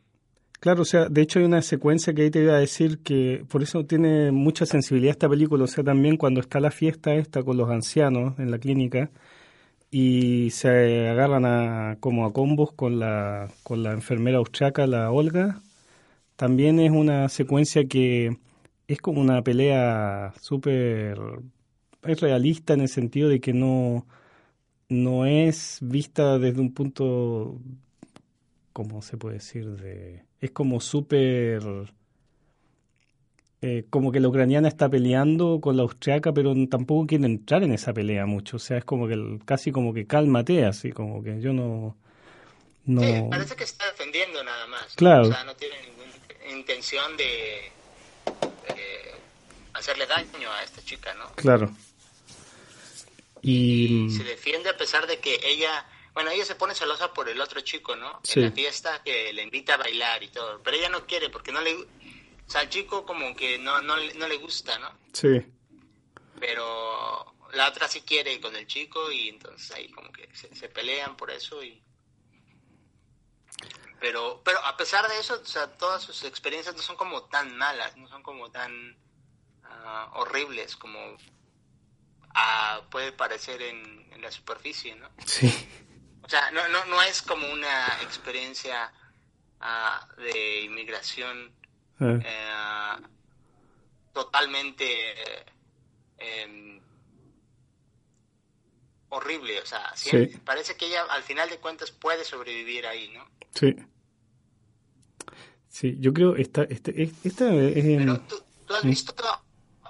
Claro, o sea, de hecho hay una secuencia que ahí te iba a decir que por eso tiene mucha sensibilidad esta película, o sea, también cuando está la fiesta esta con los ancianos en la clínica y se agarran a, como a combos con la, con la enfermera austriaca, la Olga, también es una secuencia que es como una pelea súper... es realista en el sentido de que no, no es vista desde un punto ¿cómo se puede decir? De, es como súper... eh, como que la ucraniana está peleando con la austriaca, pero tampoco quiere entrar en esa pelea mucho. O sea, es como que casi como que cálmate, así como que yo no... no Sí, parece que está defendiendo nada más. Claro. O sea, no tiene ninguna intención de eh, hacerle daño a esta chica, ¿no? Claro. Y... Se defiende a pesar de que ella, bueno, ella se pone celosa por el otro chico, ¿no? Sí. En la fiesta que le invita a bailar y todo, pero ella no quiere porque no le, o sea, al chico como que no, no, le- no le gusta, ¿no? Sí, Pero la otra sí quiere con el chico y entonces ahí como que se, se pelean por eso y pero pero a pesar de eso o sea todas sus experiencias no son como tan malas no son como tan ah, horribles como puede parecer en, la superficie, ¿no? Sí. O sea, no, no, no es como una experiencia ah, de inmigración ah. eh, totalmente em, horrible, o sea, parece que ella al final de cuentas puede sobrevivir ahí, ¿no? Sí. Sí, yo creo esta este, esta es Pero ¿tú, has visto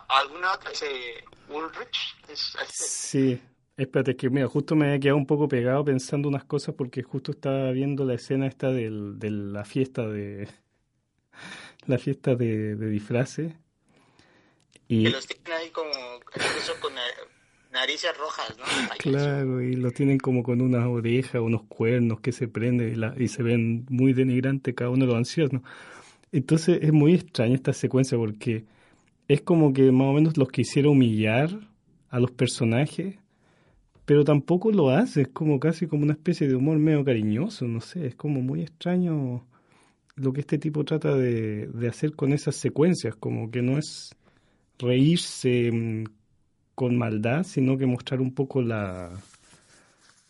alguna otra ese Ulrich? Sí. Espérate, que mira, justo me había quedado un poco pegado pensando unas cosas porque justo estaba viendo la escena esta del, de la fiesta de la fiesta de, de disfraces y que los tienen ahí como incluso con narices rojas, ¿no? Claro, y lo tienen como con unas orejas, unos cuernos que se prenden y, se ven muy denigrantes cada uno de los ancianos. Entonces es muy extraña esta secuencia porque es como que más o menos los quisiera humillar a los personajes, pero tampoco lo hace, es como casi como una especie de humor medio cariñoso, no sé, es como muy extraño lo que este tipo trata de, hacer con esas secuencias, como que no es reírse mm, con maldad, sino que mostrar un poco la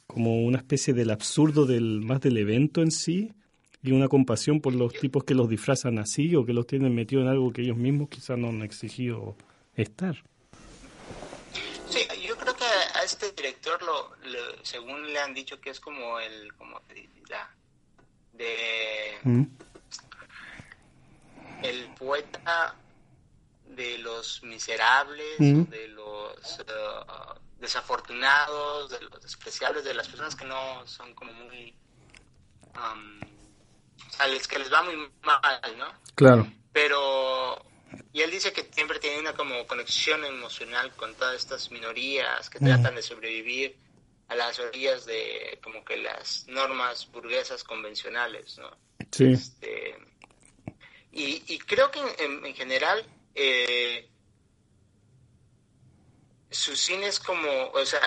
como una especie del absurdo del más del evento en sí y una compasión por los tipos que los disfrazan así o que los tienen metido en algo que ellos mismos quizás no han exigido estar. Sí, yo creo que a este director lo, según le han dicho que es como el como de ¿Mm? el poeta de los miserables, de los uh, desafortunados, de los despreciables, de las personas que no son como muy... Um, a los que les va muy mal, ¿no? Claro. Pero... Y él dice que siempre tiene una como conexión emocional con todas estas minorías que tratan de sobrevivir a las orillas de como que las normas burguesas convencionales, ¿no? Sí. Este, y, y, creo que en general eh, su cine es como, o sea,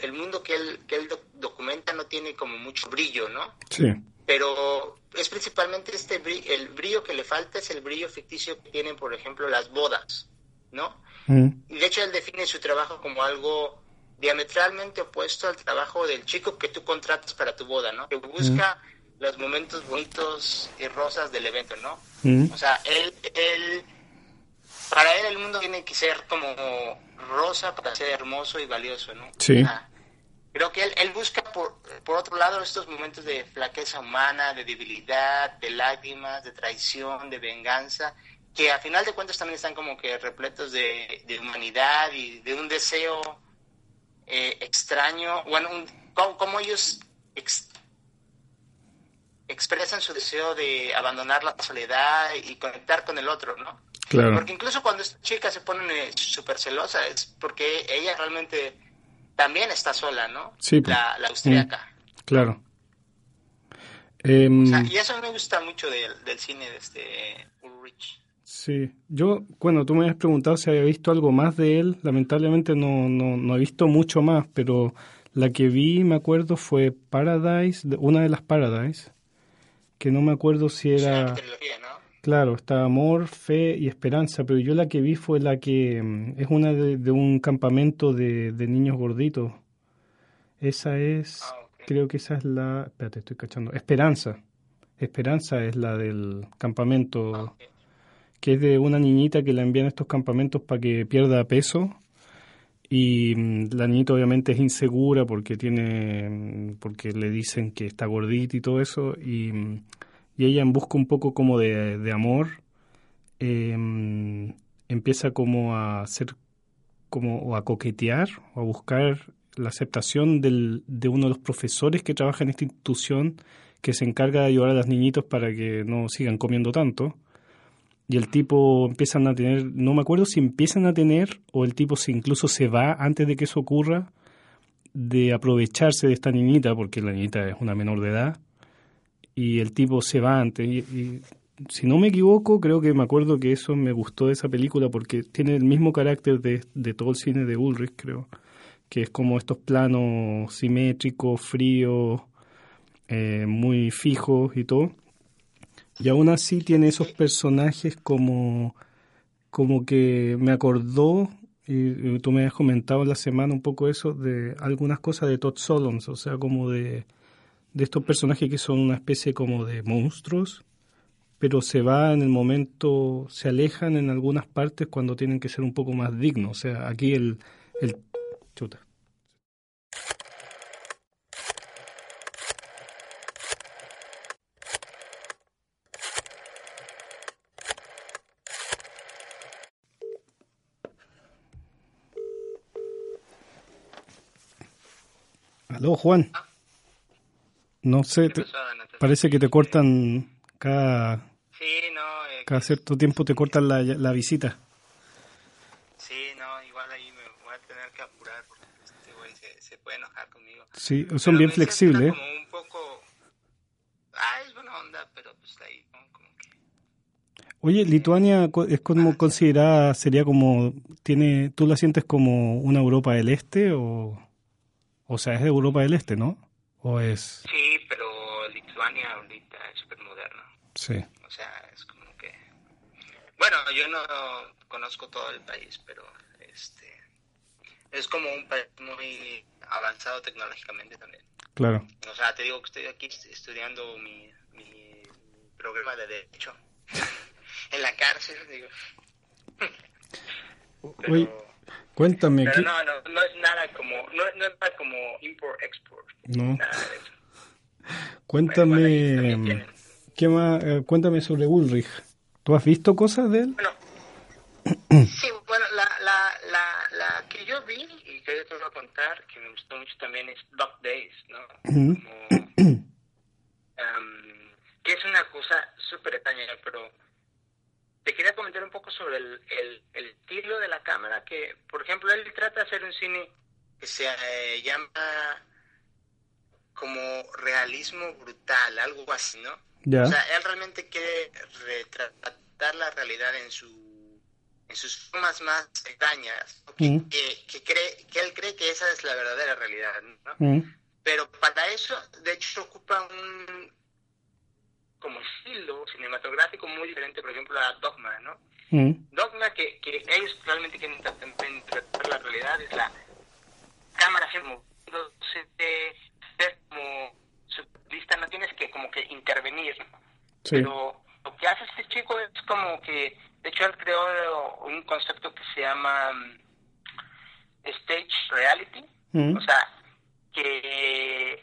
el, mundo que él, que él documenta no tiene como mucho brillo, ¿no? Sí. Pero es principalmente este el brillo que le falta es el brillo ficticio que tienen, por ejemplo, las bodas, ¿no? Mm. Y de hecho él define su trabajo como algo diametralmente opuesto al trabajo del chico que tú contratas para tu boda, ¿no? Que busca mm. los momentos bonitos y rosas del evento, ¿no? Mm. O sea, él, él para él el mundo tiene que ser como rosa para ser hermoso y valioso, ¿no? Sí. creo que él, él busca, por, por otro lado, estos momentos de flaqueza humana, de debilidad, de lágrimas, de traición, de venganza, que a final de cuentas también están como que repletos de, humanidad y de un deseo eh, extraño, bueno, como, ellos expresan su deseo de abandonar la soledad y conectar con el otro, ¿no? Porque incluso cuando esta chica se pone eh, súper celosa es porque ella realmente también está sola, ¿no? Sí. La, la austríaca. Mm, claro. Em, y eso me gusta mucho del, cine de este Ulrich. Sí, yo, bueno, tú me habías preguntado si había visto algo más de él. Lamentablemente no, no, no he visto mucho más, pero la que vi, me acuerdo, fue Paradise, una de las Paradise, que no me acuerdo si era... Claro, está amor, fe y esperanza, pero yo la que vi fue la que mm, es una de, un campamento de, niños gorditos. Esa es, ah, creo que esa es la, espérate, estoy cachando, Esperanza. Esperanza es la del campamento, ah, que es de una niñita que la envían a estos campamentos para que pierda peso. Y mm, la niñita obviamente es insegura porque tiene, mm, porque le dicen que está gordita y todo eso. Y y ella en busca un poco como de, amor em, empieza como a hacer como o a coquetear o a buscar la aceptación del, de uno de los profesores que trabaja en esta institución que se encarga de ayudar a los niñitos para que no sigan comiendo tanto. Y el tipo empiezan a tener, no me acuerdo si empiezan a tener o el tipo se incluso se va antes de que eso ocurra, de aprovecharse de esta niñita, porque la niñita es una menor de edad, y el tipo se va antes. Y, si no me equivoco, creo que me acuerdo que eso me gustó de esa película porque tiene el mismo carácter de, de todo el cine de Ulrich, creo, que es como estos planos simétricos, fríos, eh, muy fijos y todo. Y aún así tiene esos personajes como, como que me acordó y, tú me has comentado en la semana un poco eso de algunas cosas de Todd Solons, o sea, como de, de estos personajes que son una especie como de monstruos, pero se va en el momento, se alejan en algunas partes cuando tienen que ser un poco más dignos. O sea, aquí el, el chuta. Aló, Juan. No sé, parece que te cortan cada, eh, cada cierto tiempo te cortan la, la visita. Sí, no, igual ahí me voy a tener que apurar porque este güey se, se puede enojar conmigo. Sí, son bien flexibles. ¿eh? Como un poco... Ah, es buena onda, pero pues ahí como que... Oye, Lituania es como considerada, sería como, tiene, ¿tú la sientes como una Europa del Este o, o sea, es de Europa del Este, ¿no? ¿O es...? Sí, pero Lituania ahorita es súper moderno. Sí. O sea, es como que... Bueno, yo no conozco todo el país, pero este es como un país muy avanzado tecnológicamente también. Claro. O sea, te digo que estoy aquí estudiando mi, mi programa de derecho en la cárcel, digo. Pero, Oye, cuéntame. Pero no, no, no es nada como, no, no es nada como import-export. No. Nada de eso. Cuéntame, Bueno, bueno, ahí ¿qué más? Eh, cuéntame sobre Ulrich. ¿Tú has visto cosas de él? Bueno, sí, bueno, vi y que yo te voy a contar, que me gustó mucho también es Dog Days, ¿no? Como, em, que es una cosa súper extraña, pero te quería comentar un poco sobre el, el, el estilo de la cámara, que, por ejemplo, él trata de hacer un cine que se eh, llama como realismo brutal, algo así, ¿no? O sea, él realmente quiere retratar la realidad en su en sus formas más extrañas, que, Mm. que, que cree que él cree que esa es la verdadera realidad, ¿no? Mm, Pero para eso, de hecho, ocupa un como estilo cinematográfico muy diferente, por ejemplo, a Dogma, ¿no? mm, Dogma que, que ellos realmente quieren interpretar la realidad es la cámara así moviéndose, ser como vista, no tienes que como que intervenir, ¿no? sí. Pero lo que hace este chico es como que, de hecho, él creó un concepto que se llama mm, stage reality, Mm, o sea, que,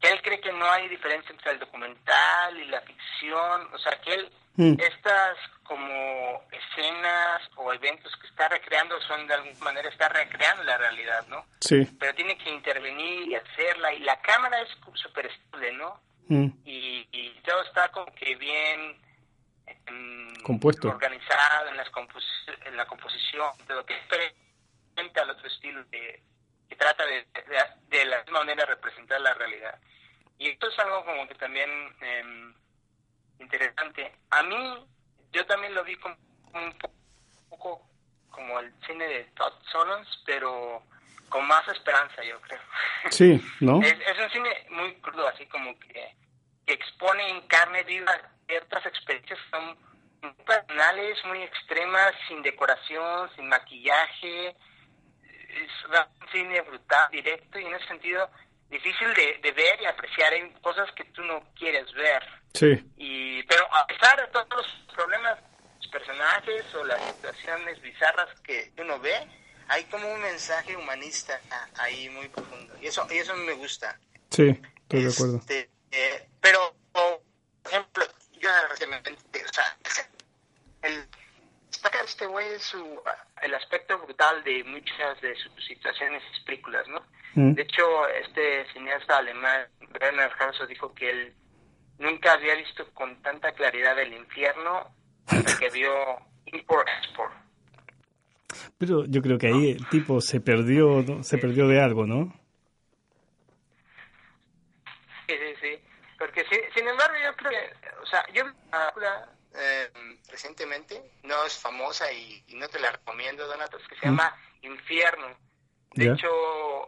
que él cree que no hay diferencia entre el documental y la ficción, o sea, que él Mm. estas como escenas o eventos que está recreando son de alguna manera está recreando la realidad, ¿no? sí. Pero tiene que intervenir y hacerla y la cámara es súper estable, ¿no? Mm, y, y todo está como que bien em, Compuesto. organizado en, las compos- en la composición, de lo que es diferente al otro estilo de, que trata de, de, de la misma manera representar la realidad. Y esto es algo como que también em, interesante. A mí, yo también lo vi como un po- poco como el cine de Todd Solondz, pero con más esperanza, yo creo. sí, ¿no? Es, es un cine muy crudo, así como que, que expone en carne viva ciertas experiencias que son muy personales, muy extremas, sin decoración, sin maquillaje. Es un cine brutal, directo y en ese sentido difícil de, de ver y apreciar. Hay cosas que tú no quieres ver. Sí. Y, pero a pesar de todos los problemas, los personajes o las situaciones bizarras que uno ve, hay como un mensaje humanista ahí muy profundo. Y eso, y eso me gusta. Sí, estoy de acuerdo. Este, eh, pero, por ejemplo, yo recientemente, o sea, el este güey es su, el aspecto brutal de muchas de sus situaciones películas, ¿no? Mm, De hecho, este cineasta alemán, Werner Herzog, dijo que él nunca había visto con tanta claridad el infierno hasta que vio Import Export. Pero yo creo que ahí el tipo se perdió, ¿no? se perdió de algo, ¿no? Sí, sí, sí. Porque sin embargo, yo creo que, o sea, yo vi una película eh, recientemente, no es famosa y, y no te la recomiendo, Donatos, que se llama Infierno. De Ya. hecho,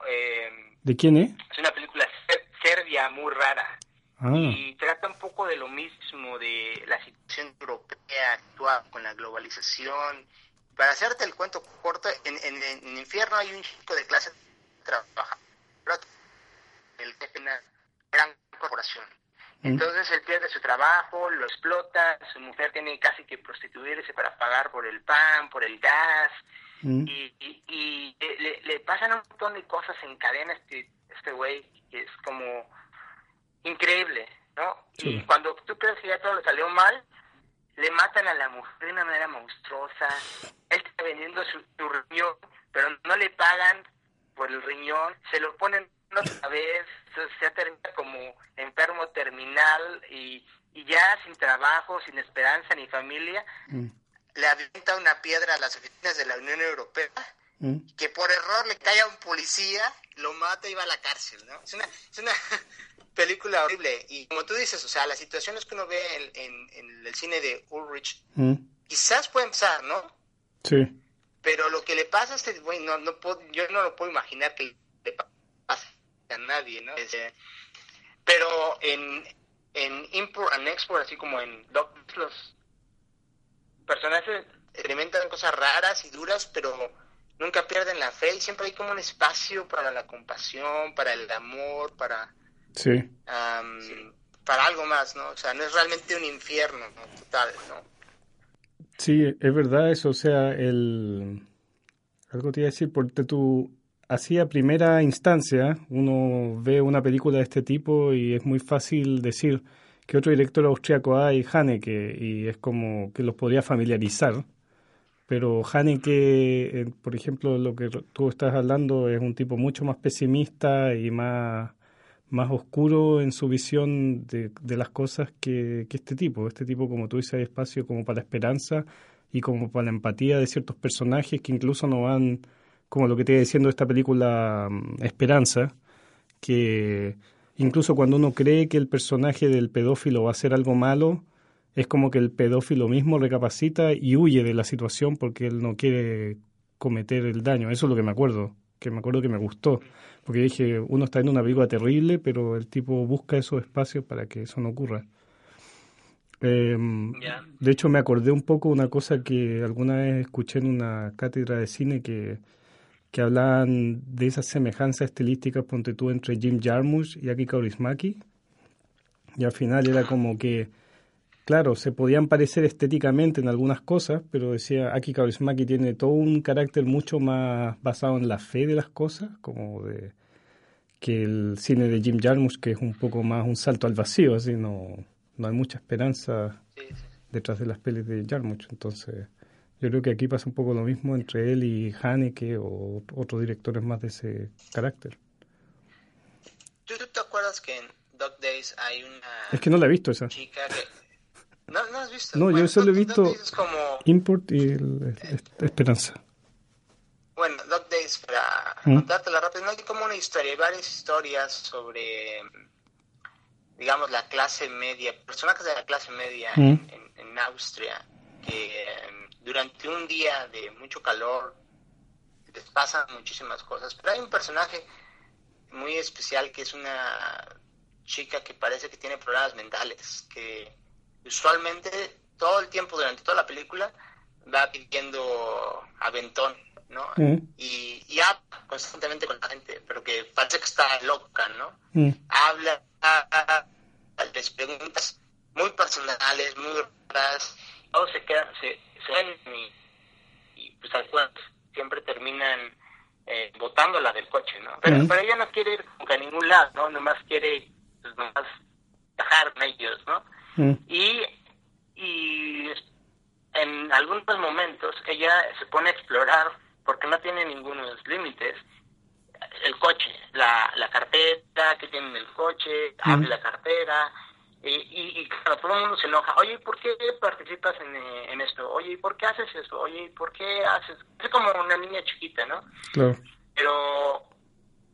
eh, ¿De quién es? es una película ser- serbia muy rara. Ah, y trata un poco de lo mismo, de la situación europea actual con la globalización para hacerte el cuento corto, en, en, en infierno hay un chico de clase trabaja, el una gran corporación. Entonces él pierde su trabajo, lo explota, su mujer tiene casi que prostituirse para pagar por el pan, por el gas, y, y, le, le, pasan un montón de cosas en cadena este este güey, que es como increíble, ¿no? Y cuando tú crees que ya todo le salió mal, le matan a la mujer de una manera monstruosa, él está vendiendo su, riñón, pero no le pagan por el riñón, se lo ponen otra vez, se termina como enfermo terminal y, y ya sin trabajo, sin esperanza ni familia, mm. le avienta una piedra a las oficinas de la Unión Europea, mm. que por error le cae a un policía, lo mata y va a la cárcel, ¿no? Es una, es una película horrible. Y como tú dices, o sea, las situaciones que uno ve en, en, el cine de Ulrich, mm. quizás pueden pasar, ¿no? Sí. Pero lo que le pasa a este güey, no, no puedo, yo no lo puedo imaginar que le pase a nadie, ¿no? pero en, en Import and Export, así como en Doc, los personajes experimentan cosas raras y duras, pero nunca pierden la fe y siempre hay como un espacio para la compasión, para el amor, para Sí. Para algo más, ¿no? O sea, no es realmente un infierno total, ¿no? Sí, es verdad eso, o sea, el... Algo te iba a decir, porque tú, así a primera instancia, uno ve una película de este tipo y es muy fácil decir que otro director austriaco hay, Haneke, y es como que los podría familiarizar. Pero Haneke, eh, por ejemplo, lo que tú estás hablando es un tipo mucho más pesimista y más más oscuro en su visión de, de las cosas que, que, este tipo. Este tipo, como tú dices, hay espacio como para la esperanza y como para la empatía de ciertos personajes que incluso no van, como lo que te iba diciendo esta película mm, Esperanza, que incluso cuando uno cree que el personaje del pedófilo va a hacer algo malo, es como que el pedófilo mismo recapacita y huye de la situación porque él no quiere cometer el daño. Eso es lo que me acuerdo, que me acuerdo que me gustó. Porque dije, uno está en una película terrible, pero el tipo busca esos espacios para que eso no ocurra. Em, de hecho, me acordé un poco de una cosa que alguna vez escuché en una cátedra de cine que, que hablaban de esas semejanzas estilísticas, ponte tú, entre Jim Jarmusch y Aki Kaurismäki. Y al final era como que Claro, se podían parecer estéticamente en algunas cosas, pero decía Aki Kaurismäki tiene todo un carácter mucho más basado en la fe de las cosas, como de que el cine de Jim Jarmusch, que es un poco más un salto al vacío, así no, no hay mucha esperanza detrás de las pelis de Jarmusch. Entonces, yo creo que aquí pasa un poco lo mismo entre él y Haneke o otros directores más de ese carácter. ¿Tú, te acuerdas que en Dog Days hay una es que no la he visto esa. chica que no, no has visto. No, yo solo he visto Import y Esperanza. Bueno, Dog Days, para ¿Mm? contártela rápido, no hay como una historia, hay varias historias sobre, digamos, la clase media, personajes de la clase media ¿Mm? en, en, Austria, que em, durante un día de mucho calor les pasan muchísimas cosas, pero hay un personaje muy especial que es una chica que parece que tiene problemas mentales, que usualmente todo el tiempo durante toda la película va pidiendo aventón, ¿no? Mm. Y, y, habla constantemente con la gente, pero que parece que está loca, ¿no? Mm. Habla, les preguntas muy personales, muy raras, todos se quedan, se, se y, y, pues al final siempre terminan eh, botándola del coche, ¿no? Pero, mm. pero ella no quiere ir a ningún lado, ¿no? Nomás quiere, pues nomás bajar ellos, ¿no? Mm. Y, y en algunos momentos ella se pone a explorar porque no tiene ningunos límites el coche, la, la cartera que tiene en el coche, mm. abre la cartera y, y, claro, todo el mundo se enoja, oye, ¿por qué participas en, en esto? Oye, ¿por qué haces esto? Oye, ¿por qué haces? Es como una niña chiquita, ¿no? Claro. Pero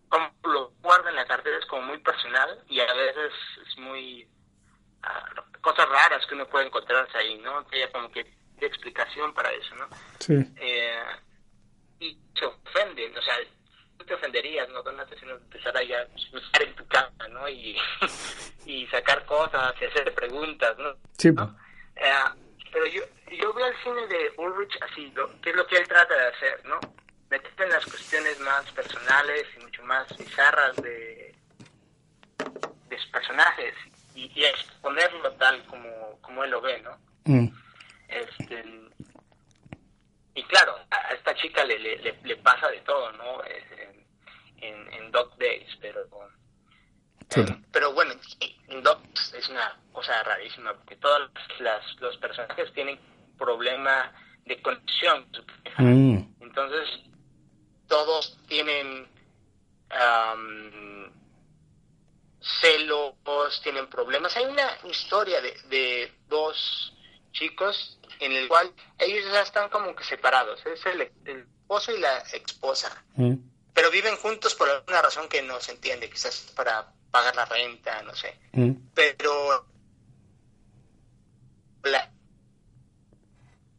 como lo guarda en la cartera es como muy personal y a veces es muy cosas raras que uno puede encontrarse ahí, ¿no? Que haya como que de explicación para eso, ¿no? Sí. Eh, y se ofenden, o sea, tú te ofenderías, ¿no? Donate si no empezar a estar en tu casa, ¿no? Y, y sacar cosas y hacer preguntas, ¿no? Sí. ¿no? Eh, pero yo, yo veo el cine cine de Ulrich así, ¿no? que es lo que él trata de hacer, ¿no? Meterse en las cuestiones más personales y mucho más bizarras de, de sus personajes y, y exponerlo tal como, como él lo ve, ¿no? Mm. Este, y claro, a esta chica le, le, le, pasa de todo, ¿no? En, en, en Dog Days, pero... Sí. eh, pero bueno, en Dog es una cosa rarísima, porque todos las, los personajes tienen problema de conexión. Mm. Entonces, todos tienen am, celos, tienen problemas. Hay una historia de, de dos chicos en el cual ellos ya están como que separados. Es el, el esposo y la esposa. Mm. Pero viven juntos por alguna razón que no se entiende, quizás para pagar la renta, no sé. Mm. Pero la,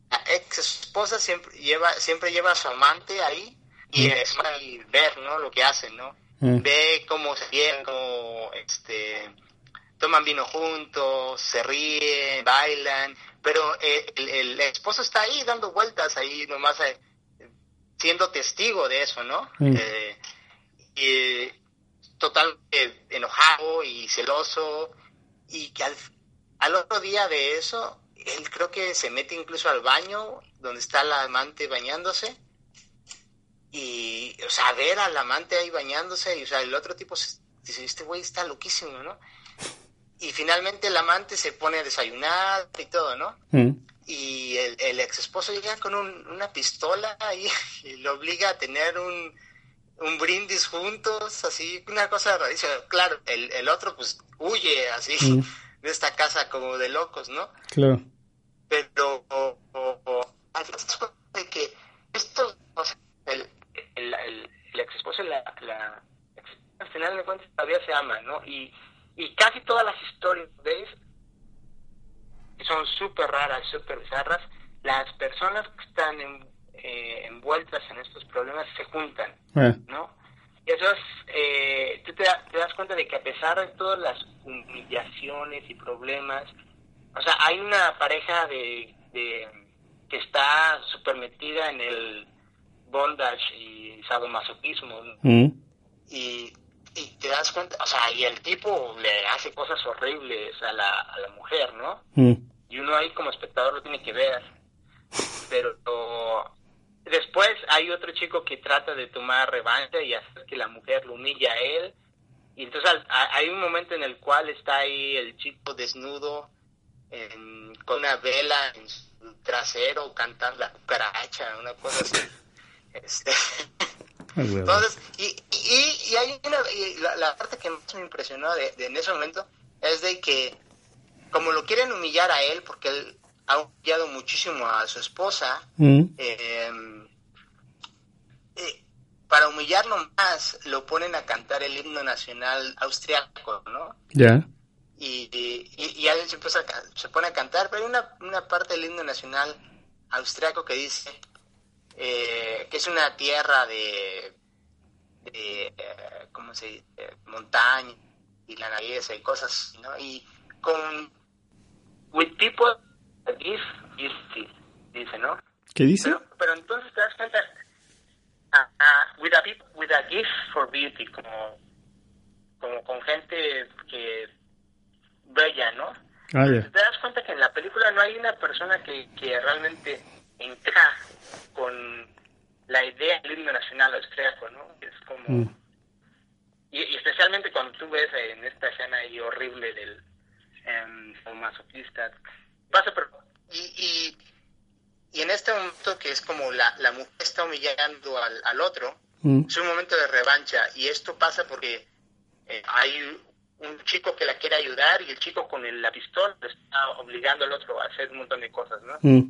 la ex esposa siempre lleva siempre lleva a su amante ahí y es y ver no lo que hacen no Mm. ve cómo se ríen cómo este toman vino juntos se ríen bailan pero eh, el, el esposo está ahí dando vueltas ahí nomás eh, siendo testigo de eso no Mm. Eh, y totalmente enojado y celoso y que al, al otro día de eso, él creo que se mete incluso al baño donde está la amante bañándose y, o sea, ver al amante ahí bañándose y, o sea, el otro tipo se- dice, este güey está loquísimo, ¿no? Y finalmente el amante se pone a desayunar y todo, ¿no? Mm. y el, el ex esposo llega con un- una pistola ahí y lo obliga a tener un, un brindis juntos, así, una cosa rarísima. Claro, el, el otro pues huye así Mm. de esta casa como de locos, ¿no? Claro. Pero o, o- o- de que esto, o sea, el, el, el, el ex esposo y la, la ex- al final de cuentas todavía se aman, ¿no? Y, y casi todas las historias de que son súper raras, súper bizarras, las personas que están en- eh, envueltas en estos problemas se juntan, Eh. ¿no? Y eso es, eh, tú te, te das cuenta de que a pesar de todas las humillaciones y problemas, o sea, hay una pareja de, de que está súper metida en el bondage y sadomasoquismo. Mm. y, y te das cuenta, o sea, y el tipo le hace cosas horribles a la, a la mujer, ¿no? Mm. y uno ahí como espectador lo tiene que ver. Pero después hay otro chico que trata de tomar revancha y hacer que la mujer lo humilla a él. Y entonces hay un momento en el cual está ahí el chico desnudo en- con una vela en su trasero cantando la cucaracha, una cosa así. Este, Ay, entonces, y, y, y hay una, y la, la parte que más me impresionó de, de en ese momento es de que como lo quieren humillar a él, porque él ha humillado muchísimo a su esposa, Mm. eh, eh, para humillarlo más, lo ponen a cantar el himno nacional austriaco, ¿no? Ya. y, y, y alguien se, empieza a se pone a cantar, pero hay una, una parte del himno nacional austriaco que dice eh, que es una tierra de, de eh, ¿cómo se dice? Montaña y la naturaleza y cosas así, ¿no? Y con with people give beauty, dice, ¿no? ¿Qué dice? Pero, pero entonces te das cuenta, ah, ah, with, a with a gift for beauty, como, como con gente que bella, ¿no? Ah. Te das cuenta que en la película no hay una persona que, que realmente encaja con la idea del himno nacional austriaco, ¿no? Es como... Mm. Y, y especialmente cuando tú ves en esta escena ahí horrible del em, masoquista. Pasa, pero... Y, y, y en este momento que es como la, la mujer está humillando al, al otro, Mm. es un momento de revancha y esto pasa porque eh, hay un chico que la quiere ayudar y el chico con el- la pistola está obligando al otro a hacer un montón de cosas, ¿no? Mm.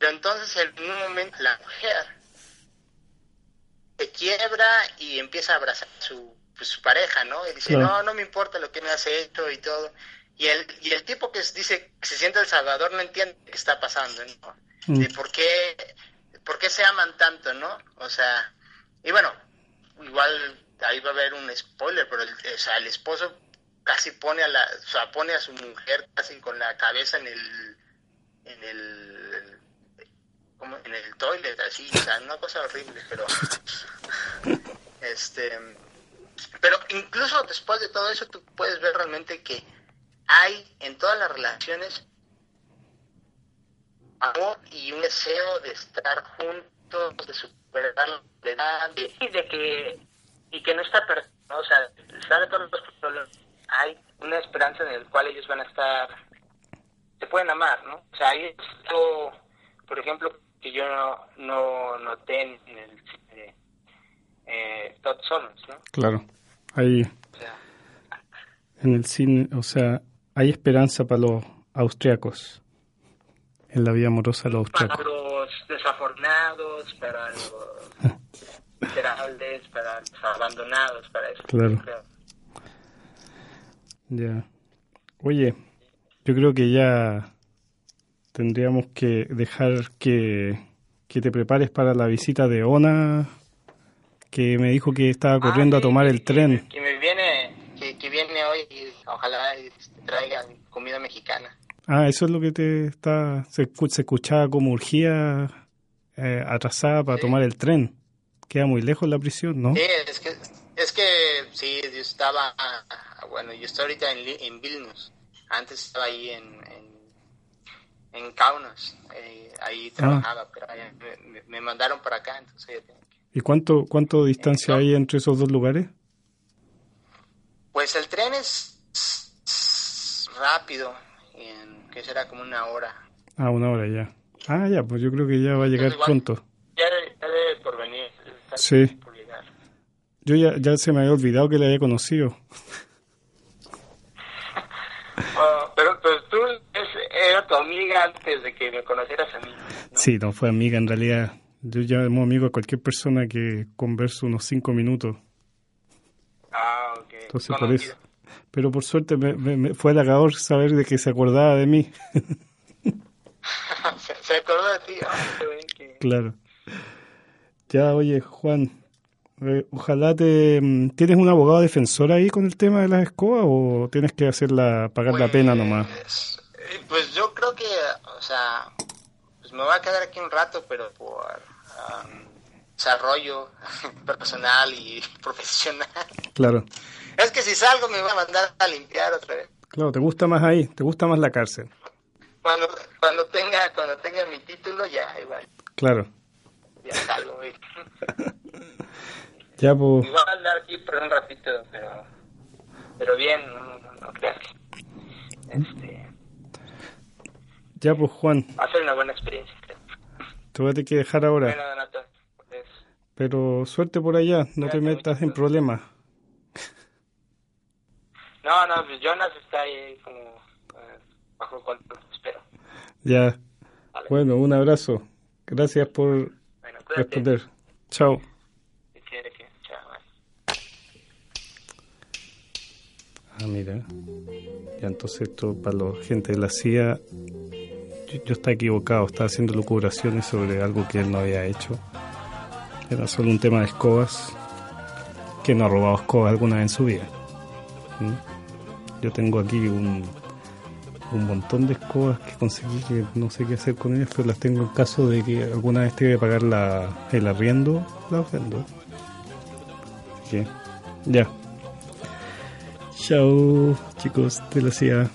Pero entonces en un momento la mujer se quiebra y empieza a abrazar a su, pues, su pareja, ¿no? Y dice, Claro. no, no me importa lo que me has hecho y todo. Y el, y el tipo que dice que se siente el salvador no entiende qué está pasando, ¿no? Mm. De por qué, por qué se aman tanto, ¿no? O sea, y bueno, igual ahí va a haber un spoiler, pero el, o sea, el esposo casi pone a la, o sea, pone a su mujer casi con la cabeza en el, en el, en el toilet, así, o sea, una cosa horrible, pero este pero incluso después de todo eso tú puedes ver realmente que hay en todas las relaciones amor y un deseo de estar juntos, de superar la edad y de que y que no está perdido, o sea, sabe todos los problemas, hay una esperanza en el cual ellos van a estar se pueden amar, ¿no? O sea, hay esto, por ejemplo, que yo no, no noté en el cine eh, Todd Solons, ¿no? Claro, hay en el cine, o sea, hay esperanza para los austriacos, en la vida amorosa de los austriacos. Para los desafortunados, para los miserables, para los abandonados, para eso. Claro. Ya. Oye, yo creo que ya tendríamos que dejar que, que te prepares para la visita de Ona, que me dijo que estaba Ah, corriendo a tomar que- el tren. Que, me viene, que, que viene hoy y ojalá traigan comida mexicana. Ah, eso es lo que te está. Se, se escuchaba como urgía eh, atrasada para Sí. tomar el tren. Queda muy lejos la prisión, ¿no? Sí, es que, es que sí, yo estaba, ah, bueno, yo estoy ahorita en, en Vilnius. Antes estaba ahí en, en, en Kaunas, eh, Ah. ahí trabajaba, pero ahí me, me- mandaron para acá, entonces yo tengo que... ¿Y cuánto, cuánto distancia no. hay entre esos dos lugares? Pues el tren es rápido, en, que será como una hora. Ah, una hora ya. Ah, ya, pues yo creo que ya va a llegar igual- pronto. Ya, debe- ya debe por venir. Sí. por llegar. Yo ya, ya se me había olvidado que le había conocido. Ah, pero pues tú es- era tu amiga antes de que me conocieras a mí. ¿no? Sí, no fue amiga en realidad. Yo llamo amigo a cualquier persona que converso unos cinco minutos. Ah, ok. Entonces por eso. Pero por suerte me, me- me fue halagador saber de que se acordaba de mí. se, se acordó de ti. Ah, que- Claro. Ya, oye, Juan, eh, ojalá te... mm, ¿Tienes un abogado defensor ahí con el tema de las escobas o tienes que hacerla, pagar la pena nomás? Pues, eh, Pues yo creo que, o sea, pues me voy a quedar aquí un rato, pero por am, desarrollo personal y profesional. Claro, Es que si salgo me va a mandar a limpiar otra vez. claro, te gusta más ahí, te gusta más la cárcel. Cuando, cuando tenga cuando tenga mi título ya igual Claro. ya salgo güey. Ya, pues, Igual a andar aquí por un ratito pero pero bien no, no, no creas que este ya, pues, Juan, va a ser una buena experiencia te voy a tener que dejar ahora. bueno Donato pues, Pero suerte por allá, no te Cuídate metas en problemas. no no pues Jonas está ahí como eh, bajo control espero Ya. Vale. Bueno, un abrazo. Gracias por bueno responder. Chao. Ah, mira. Ya entonces esto para la gente de la CIA, yo, yo estaba equivocado, estaba haciendo lucubraciones sobre algo que él no había hecho. Era solo un tema de escobas, que no ha robado escobas alguna vez en su vida. ¿Mm? Yo tengo aquí un, un montón de escobas que conseguí que no sé qué hacer con ellas, pero las tengo en caso de que alguna vez tenga que pagar la, el arriendo, las vendo. Así que, ya. Chao, chicos de la CIA.